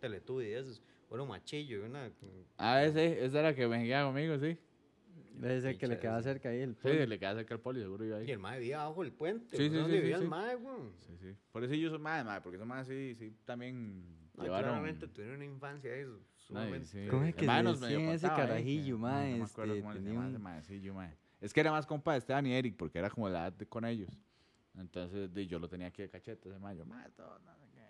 S2: Teletubi de esos. Bueno, machillo, y una.
S1: Ah, ese, ese era que me quedaba conmigo, sí.
S3: Debe ser que le queda
S2: ese.
S3: cerca ahí el
S1: Sí,
S3: poli.
S1: le queda cerca al poli, seguro yo ahí.
S2: Y el mae vivía abajo del puente.
S1: Sí,
S2: ¿por
S1: sí,
S2: dónde
S1: sí, sí,
S2: vivía
S1: sí.
S2: el mae, güey?
S1: Sí, sí. Por eso yo soy más, madre, porque esos más sí, sí, también
S2: Ah,
S1: llevaron...
S2: Claramente tuvieron una infancia ahí su-
S1: Ay,
S2: sumamente.
S1: sí.
S3: ¿Cómo es que
S1: mae
S3: le
S1: nos medio
S3: decían ese carajillo,
S1: que-
S3: mae,
S1: No me acuerdo
S3: este,
S1: cómo le llamaba ese maecillo, mae. Es que era más compa de Esteban y Eric, porque era como la edad de- con ellos. Entonces, di, yo lo tenía aquí de cachete, ese mae. Yo, mae, todo, no sé qué.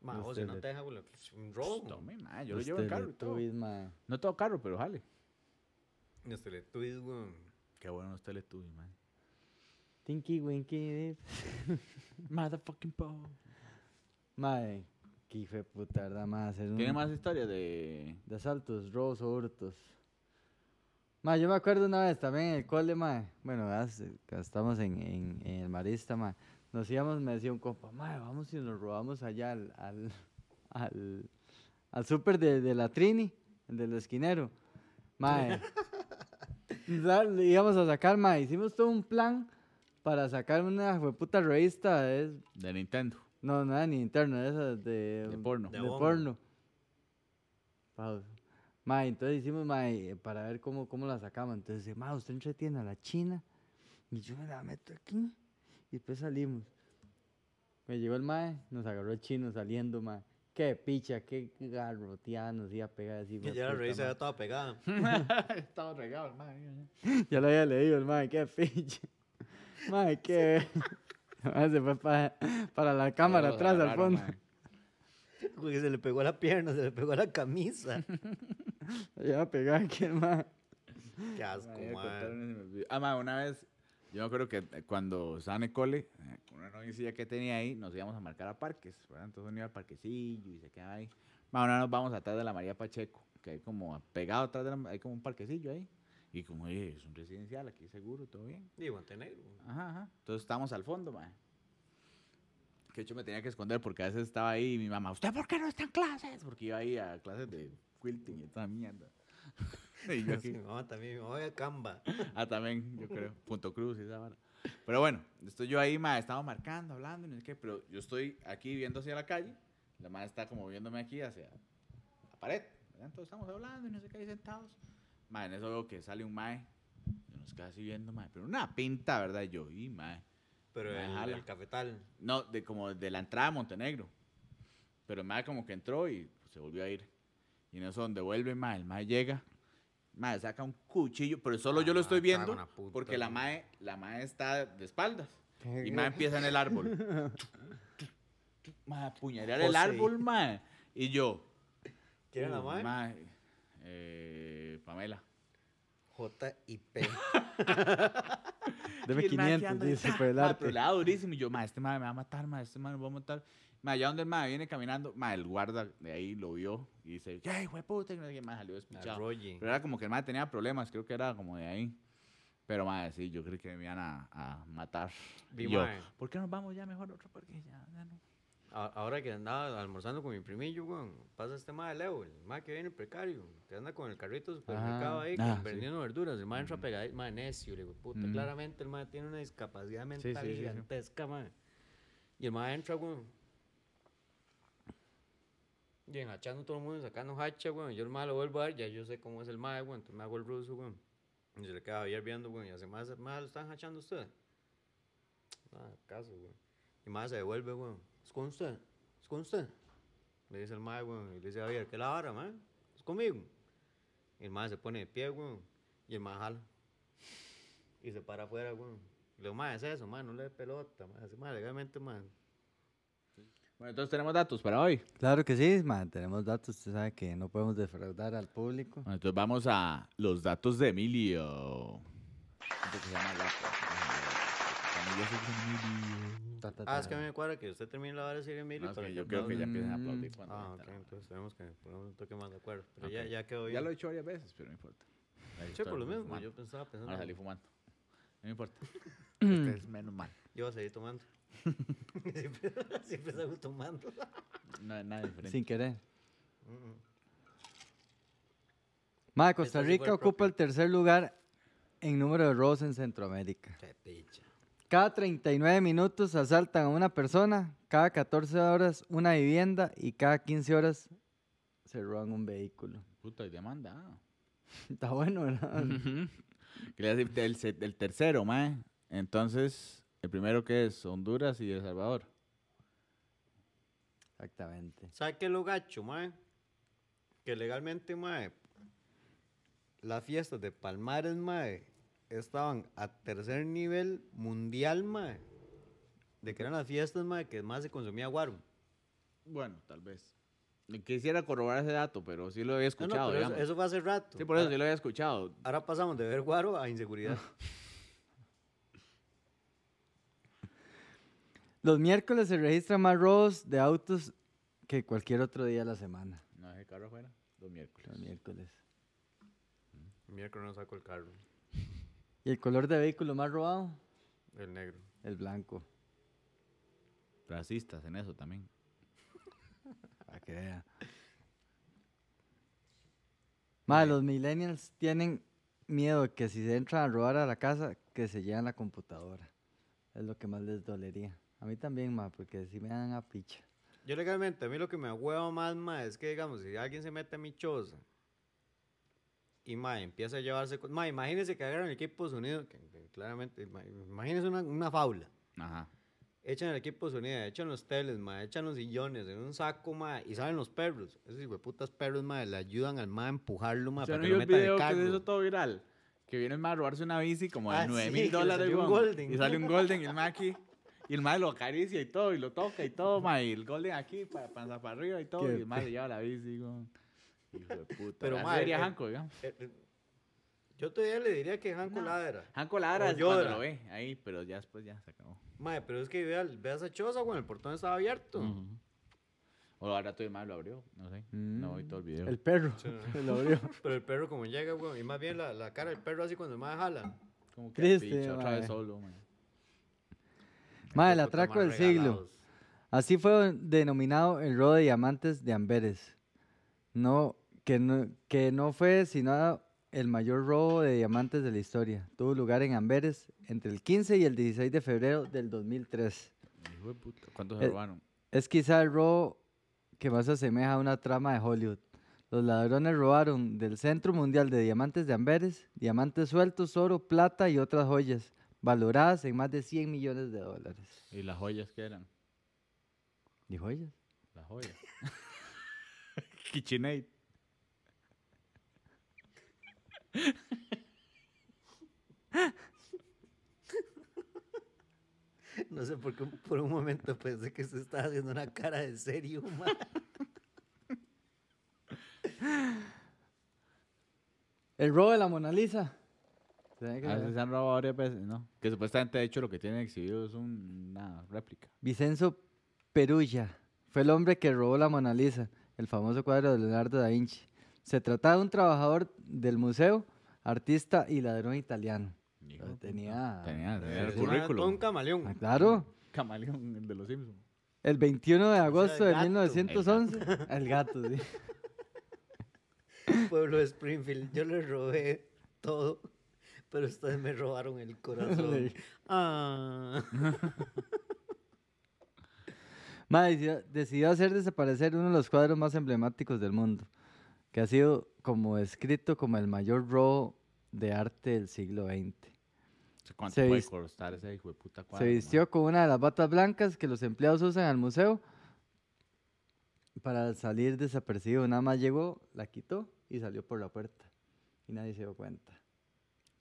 S2: Ma,
S3: Los
S2: José, no te deja, güey. Un robo.
S1: Tome, mae, yo lo llevo en carro y todo.
S3: Mae.
S1: No tengo carro, pero jale.
S2: Los teletubbies, güey.
S1: Qué bueno los Teletubbies, mae.
S3: Tinky Winky Dip.
S1: Motherfucking po.
S3: Mae, hijo de puta, ¿verdad? Hacer un...
S1: ¿Tiene más historias de...?
S3: De asaltos, robos o hurtos. Ma, yo me acuerdo una vez también en el cole, ma. Bueno, estamos en, en, en el Marista, ma. Nos íbamos, me decía un compa, ma, vamos y nos robamos allá al, al, al, al súper de, de la Trini, el del esquinero. Ma, íbamos a sacar, ma, hicimos todo un plan para sacar una puta revista,
S1: De Nintendo.
S3: No, no era ni interno, esas de,
S1: De porno.
S3: De,
S2: De
S3: porno. Pausa. Ma, entonces hicimos, ma, eh, para ver cómo, cómo la sacamos. Entonces, dice, ma, usted entretiene a la china y yo me la meto aquí y después salimos. Me llegó el mae, nos agarró el chino saliendo, ma. Qué picha, qué garroteada nos iba a pegar así.
S2: Ya la
S3: ma.
S2: ya estaba pegada.
S1: Estaba regado, mae.
S3: Ya lo había leído el mae, qué picha. Mae, qué... Se fue pa- para la cámara atrás, al fondo.
S2: Güey, se le pegó a la pierna, se le pegó a la camisa.
S3: Ya iba a pegar aquí mae.
S2: Qué asco, mae.
S1: Ah, ma, una vez, yo me acuerdo que eh, cuando estaba en el cole, eh, con una novicilla que tenía ahí, nos íbamos a marcar a parques, ¿verdad? Entonces uno iba al parquecillo y se quedaba ahí. Ma, una vez nos vamos atrás de la María Pacheco, que hay como pegado atrás de la, hay como un parquecillo ahí. Y como, es un residencial, aquí seguro, todo bien.
S2: Y Montenegro.
S1: Ajá, ajá. Entonces estábamos al fondo, ma. Que hecho me tenía que esconder porque a veces estaba ahí y mi mamá, ¿usted por qué no está en clases? Porque iba ahí a clases de quilting y toda mierda. y yo aquí.
S2: Mamá también, mamá a Camba.
S1: Ah, también, yo creo. Punto Cruz y esa vara. Pero bueno, estoy yo ahí, ma, estaba marcando, hablando y no sé qué, pero yo estoy aquí viendo hacia la calle. La madre está como viéndome aquí hacia la pared. ¿verdad? Entonces estamos hablando y no sé qué, ahí sentados. Ma, en eso veo que sale un mae. Y nos queda así viendo, mae. Pero una pinta, ¿verdad? Y yo, y mae.
S2: Pero
S1: Me
S2: el,
S1: jala.
S2: el cafetal.
S1: No, de como de la entrada a Montenegro. Pero el mae como que entró y pues, se volvió a ir. Y en eso donde vuelve, mae, el mae llega. Mae, saca un cuchillo, pero solo yo lo
S2: Ah,
S1: estoy viendo
S2: puta,
S1: porque la mae, la mae está de espaldas. Y mae empieza en el árbol. mae, apuñalar el árbol, mae. Y yo.
S2: ¿Quién era la
S1: "Uy,
S2: mae?
S1: eh, Pamela.
S3: Deme
S1: Y el mae
S3: 500,
S1: anda y
S3: dice, por el arte.
S1: Pero le da durísimo. Y yo, ma, este mae me va a matar, ma, este mae me va a matar. Ma, allá donde el mae viene caminando, ma, el guarda de ahí lo vio y dice, ¡ay, hijo de puta! Y no sé qué, mae, salió despichado.
S2: Rogi.
S1: Pero era como que el mae tenía problemas, creo que era como de ahí. Pero, ma, sí, yo creí que me iban a, a matar. Y yo. ¿por qué nos vamos ya mejor a otro parque? Ya, ya no.
S2: A- Ahora que andaba almorzando con mi primillo, weón, pasa este mae Leo, el mae que viene precario, que anda con el carrito supermercado
S3: Ah,
S2: ahí,
S1: ah, sí.
S2: vendiendo verduras. El mae entra pegadito, mae necio, le digo, puta,
S1: Mm.
S2: claramente el mae tiene una discapacidad mental
S1: sí, sí, sí.
S2: gigantesca, mae. Y el mae entra, weón. Y enhachando todo el mundo, sacando hacha, weón. Yo el mae lo vuelvo a ver, ya yo sé cómo es el mae, weón, entonces me hago el ruso, weón. Y se le queda Javier viendo, weón, y hace más, mae, ¿lo están hachando usted? Nada, caso, weón. Y más se devuelve, weón. ¿Es con usted? ¿Es con usted? Le dice el mae, weón. Y le dice a Javier, ¿qué la vara, mae? ¿Es conmigo? Y el mae se pone de pie, weón. Y el mae jala. Y se para afuera, weón. Y le digo, mae, es eso, mae, no le dé pelota, mae. Así, mae, legalmente, mae.
S1: Bueno, entonces tenemos datos para hoy.
S3: Claro que sí, man, tenemos datos, usted sabe que no podemos defraudar al público.
S1: Bueno, entonces vamos a los datos de Emilio. ¿Cómo se llama el dato? Emilio
S3: Ta, ta,
S2: Ah, es que a mí me cuadra que usted termine la vara de decir Emilio.
S1: No, es que yo creo que ya empiezan a
S3: Mm.
S1: aplaudir cuando
S2: Ah, ok, entonces tenemos que poner un toque más de acuerdo. Pero ya, ya quedó bien.
S1: Ya lo he dicho varias veces, pero no importa. Estoy
S2: por lo mismo,
S1: fumando.
S2: yo pensaba pensando.
S1: Ahora salí fumando. No me importa. Este es menos mal.
S2: Yo voy a seguir tomando. siempre, siempre salgo tomando.
S1: No es nada diferente.
S3: Sin querer.
S2: Mm.
S3: Ma, Costa
S2: fue
S3: Rica ocupa el tercer lugar en número de robos en Centroamérica.
S2: Qué picha.
S3: Cada 39 minutos asaltan a una persona, cada 14 horas una vivienda y cada 15 horas se roban un vehículo.
S1: Puta, y demanda.
S3: Está bueno, ¿verdad?
S1: Quería decirte el, el tercero, mae. Entonces, el primero que es Honduras y El Salvador.
S3: Exactamente.
S2: ¿Sabe qué es lo gacho, mae? Que legalmente, mae, las fiestas de Palmares, mae, estaban a tercer nivel mundial, mae. De que eran las fiestas, mae, que más se consumía guaro.
S1: Bueno, tal vez. Quisiera corroborar ese dato, pero sí lo había
S2: No, no,
S1: escuchado.
S2: pero eso, fue hace rato.
S1: Sí, por eso
S2: ahora,
S1: sí lo había escuchado.
S2: ahora pasamos de ver guaro a inseguridad.
S3: Los miércoles se registran más robos de autos que cualquier otro día de la semana.
S1: No dejé el carro afuera. Los miércoles.
S3: Los miércoles.
S2: Miércoles no saco el carro,
S3: ¿Y el color de vehículo más robado?
S2: el negro.
S3: El blanco.
S1: Racistas en eso también.
S3: Para que vea. Ma, los millennials tienen miedo de que si se entran a robar a la casa, que se lleven la computadora. Es lo que más les dolería. A mí también, ma, porque si me dan a picha.
S2: Yo legalmente, a mí lo que me hueva más, ma, es que, digamos, si alguien se mete a mi choza y, ma, empieza a llevarse... co- Ma, imagínense que agarran el equipo de sonido, que, que claramente, ma, imagínense una, una faula.
S1: Ajá.
S2: Echan el equipo de sonido, echan los teles, ma, echan los sillones en un saco, ma, y salen los perros. Esos hijueputas perros, ma, le ayudan al ma a empujarlo, ma,
S1: ¿Se
S2: para
S1: no
S2: que lo
S1: vio el
S2: el
S1: que
S2: carro.
S1: hizo todo viral? Que viene el mae a robarse una bici como de
S2: Ah,
S1: 9
S2: sí,
S1: mil
S2: le
S1: dólares,
S2: golden.
S1: Y sale un golden y el mae aquí. Y el mae lo acaricia y todo, y lo toca y todo, mae. Y el golden aquí, para, para, para arriba y todo.
S3: Qué
S1: Y el mae le lleva la bici, weón. Hijo de puta.
S2: Pero, mae,
S1: debería
S2: eh,
S1: Hanco, digamos.
S2: Eh, eh, Yo todavía le diría que Hanco ladra.
S1: Hanco ladra es cuando lo ve ahí, pero ya después ya se acabó.
S2: Mae, pero es que vea, vea esa choza, güey, el portón estaba abierto.
S1: O ahora el mae lo abrió, no sé. No vi todo el video.
S3: El perro.
S2: Sí.
S3: Lo abrió.
S2: Pero el perro como llega, güey, y más bien la, la cara del perro así cuando el mae jala.
S1: Como que
S3: Triste,
S1: picha, otra vez solo, mae.
S3: Ma, el
S2: Hijueputa,
S3: atraco
S2: más
S3: del siglo. Así fue denominado el robo de diamantes de Amberes. No que no, que no fue sino el mayor robo de diamantes de la historia. Tuvo lugar en Amberes entre el 15 y el 16 de febrero del 2003.
S1: Hijo de puta. ¿Cuántos se
S3: Eh,
S1: robaron?
S3: Es quizá el robo que más se asemeja a una trama de Hollywood. Los ladrones robaron del Centro Mundial de Diamantes de Amberes diamantes sueltos, oro, plata y otras joyas, valoradas en más de 100 millones de dólares.
S1: ¿Y las joyas qué eran?
S3: ¿Y joyas?
S1: Las joyas. KitchenAid.
S2: No sé por qué por un momento pensé que se estaba haciendo una cara de serio, ma.
S3: El robo de la Mona Lisa. Que
S1: Ah, se han robado varias veces, ¿no? Que supuestamente, de hecho, lo que tienen exhibido es un- una réplica.
S3: Vicenzo Perugia fue el hombre que robó la Mona Lisa, el famoso cuadro de Leonardo da Vinci. Se trataba de un trabajador del museo, artista y ladrón italiano.
S1: Hijo.
S3: Tenía-
S1: Tenía, tenía el
S2: Era todo un
S1: currículum.
S2: camaleón.
S3: Ah, claro.
S1: Camaleón, el de los Simpsons.
S3: El 21 de agosto de
S2: gato. El
S3: 1911. El gato, sí.
S2: Pueblo de Springfield, yo le robé todo, pero ustedes me robaron el corazón. Ah.
S3: Ma, decidió, decidió hacer desaparecer uno de los cuadros más emblemáticos del mundo, que ha sido como descrito como el mayor robo de arte del siglo XX.
S1: ¿Cuánto
S3: Se
S1: puede costar ese hijo de puta cuadro?
S3: Se
S1: man?
S3: vistió con una de las batas blancas que los empleados usan al museo para salir desapercibido. Nada más llegó, la quitó y salió por la puerta. Y nadie se dio cuenta.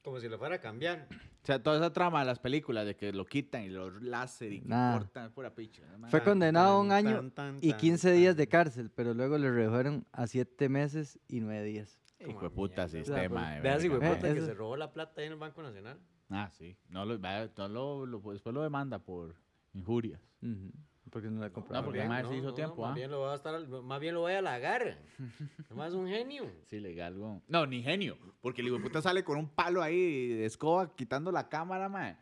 S2: Como si lo fuera a cambiar.
S1: O sea, toda esa trama de las películas de que lo quitan y lo láser y que
S3: Nada.
S1: cortan, pura picha.
S3: Fue
S2: Tan,
S3: condenado a un
S2: tan,
S3: año
S2: tan, tan,
S3: y
S2: tan,
S3: 15 días de cárcel, pero luego le redujeron a 7 meses y 9 días.
S1: Hijo de puta sistema. de
S2: Veas, hijo de puta,
S3: Eh,
S2: que se robó la plata ahí en el Banco Nacional.
S1: Ah, sí. No lo, no lo, lo- después lo demanda por injurias.
S3: Ujú, Porque no la
S1: No,
S3: compraron.
S1: porque
S2: bien,
S1: además se hizo tiempo,
S2: más,
S1: ¿ah?
S2: bien lo voy a estar, más bien lo voy a halagar. Además es un genio.
S1: Sí, legal, weón. No, ni genio. Porque el hijo puta sale con un palo ahí de escoba quitando la cámara, man.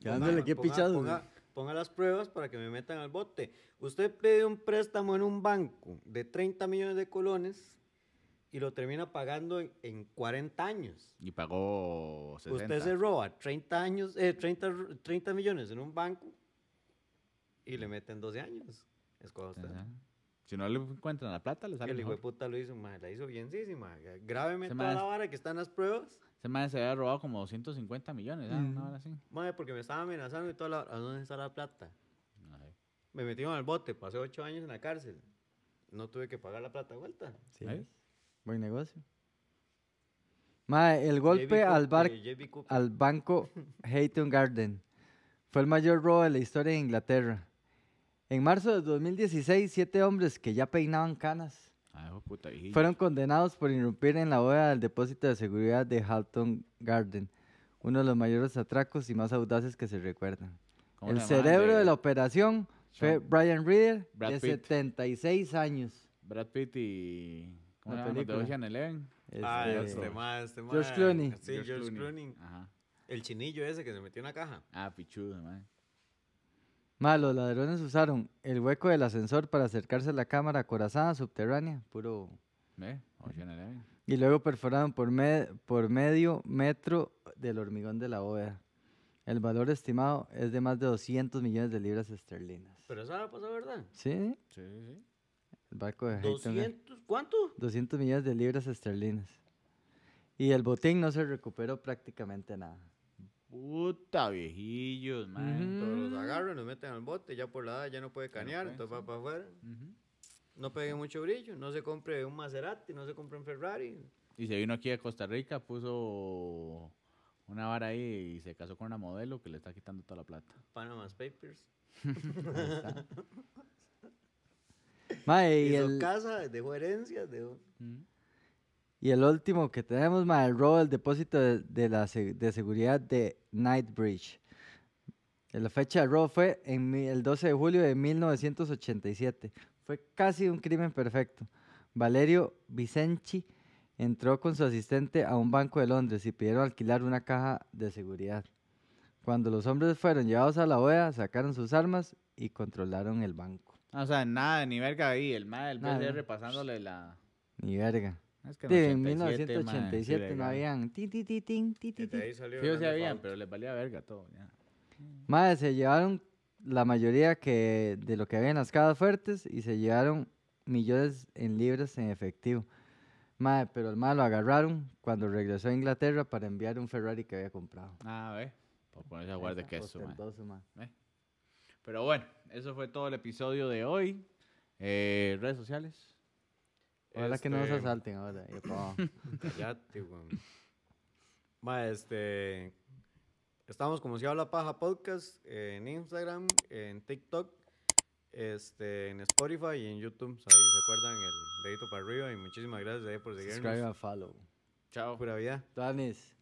S3: Dándole qué
S2: ponga,
S3: pichados,
S2: ponga, ponga las pruebas para que me metan al bote. Usted pide un préstamo en un banco de 30 millones de colones y lo termina pagando en, en 40 años.
S1: Y pagó 60.
S2: Usted se roba 30, años, eh, 30, r- 30 millones en un banco y le meten 12 años. Escoja usted.
S1: Ajá. Si no le encuentran la plata, le sale
S2: El hijo de puta lo hizo, mae, la hizo bienísima. Grábeme
S1: Ese
S2: toda
S1: mae
S2: la
S1: es-
S2: vara que están las pruebas.
S1: Ese man se había robado como 250 millones, ¿ah? Una hora así.
S2: Mae, porque me estaba amenazando y toda la ¿A dónde está la plata?
S1: Sé.
S2: Me metieron al bote, pasé 8 años en la cárcel. No tuve que pagar la plata de vuelta.
S3: Sí. Buen negocio. Mae, el golpe al, bar,
S2: eh,
S3: al banco Hayton Garden fue el mayor robo de la historia de Inglaterra. En marzo de 2016, siete hombres que ya peinaban canas
S1: hijo de puta
S3: fueron condenados por irrumpir en la bóveda del depósito de seguridad de Halton Garden, uno de los mayores atracos y más audaces que se recuerdan.
S1: ¿Cómo
S3: El cerebro de
S1: De
S3: la operación fue Brian Reader,
S1: Brad
S3: de
S1: Pitt.
S3: 76 años.
S1: Brad Pitt y... ¿Cómo se llama? Ocean Eleven.
S2: Ah,
S3: Este,
S2: este mae, este mae.
S3: George Clooney.
S2: Sí, George, Clooney.
S1: Ajá.
S2: El chinillo ese que se metió en la caja.
S1: Ah, pichudo, man.
S3: Ma, los ladrones usaron el hueco del ascensor para acercarse a la cámara acorazada subterránea, puro.
S1: Eleven.
S3: Y luego perforaron por, me- por medio metro del hormigón de la bóveda. El valor estimado es de más de 200 millones de libras esterlinas.
S2: Pero eso ahora pasó, ¿verdad?
S3: ¿Sí?
S1: Sí, sí.
S3: El barco de Hayton Gar-
S2: 200, ¿cuánto?
S3: 200 millones de libras esterlinas. Y el botín no se recuperó prácticamente nada.
S1: Puta viejillos, man.
S2: Todos los agarran, los meten al bote, ya por la edad ya no puede canear,
S1: puede,
S2: entonces va para afuera. No pegue mucho brillo, no se compre un Maserati, no se compre un Ferrari.
S1: Y se vino aquí a Costa Rica, puso una vara ahí y se casó con una modelo que le está quitando toda la plata.
S2: Panama's Papers.
S3: Y, el,
S2: casa, dejó herencias, dejó...
S3: y el último que tenemos, ma, el robo del depósito de, de la de seguridad de Knightbridge. Eh, La fecha del robo fue en el 12 de julio de 1987. Fue casi un crimen perfecto. Valerio Vicenci entró con su asistente a un banco de Londres y pidieron alquilar una caja de seguridad. Cuando los hombres fueron llevados a la OEA, sacaron sus armas y controlaron el banco.
S1: Ah, O sea, nada, ni verga ahí. El mae, el
S3: Nada.
S1: PCR pasándole la...
S3: Ni verga.
S1: Es que
S3: Sí, en
S1: 87, mae, sí,
S3: 1987 no habían. Ti, ti, ti, tin, ti, ti,
S2: de
S1: Sí, o sea, habían, pero les valía verga todo. ya.
S3: Madre, se llevaron la mayoría que de lo que había en las cajas fuertes y se llevaron millones en libras en efectivo. Madre, pero el mal lo agarraron cuando regresó a Inglaterra para enviar un Ferrari que había comprado.
S1: Ah, ve. Por ponerse a guardar
S3: Esa,
S1: queso, mae. Pero bueno, eso fue todo el episodio de hoy. Eh, redes sociales.
S3: Ojalá que no nos
S2: Este,
S3: asalten ahora.
S2: Cállate, weón. Ma, este. Estamos como si habla paja podcast en Instagram, en TikTok, este, en Spotify y en YouTube. Ahí se acuerdan el dedito para arriba y muchísimas gracias ahí por seguirnos.
S3: Subscribe and follow.
S1: Chao.
S2: Pura vida.
S3: Tuanis.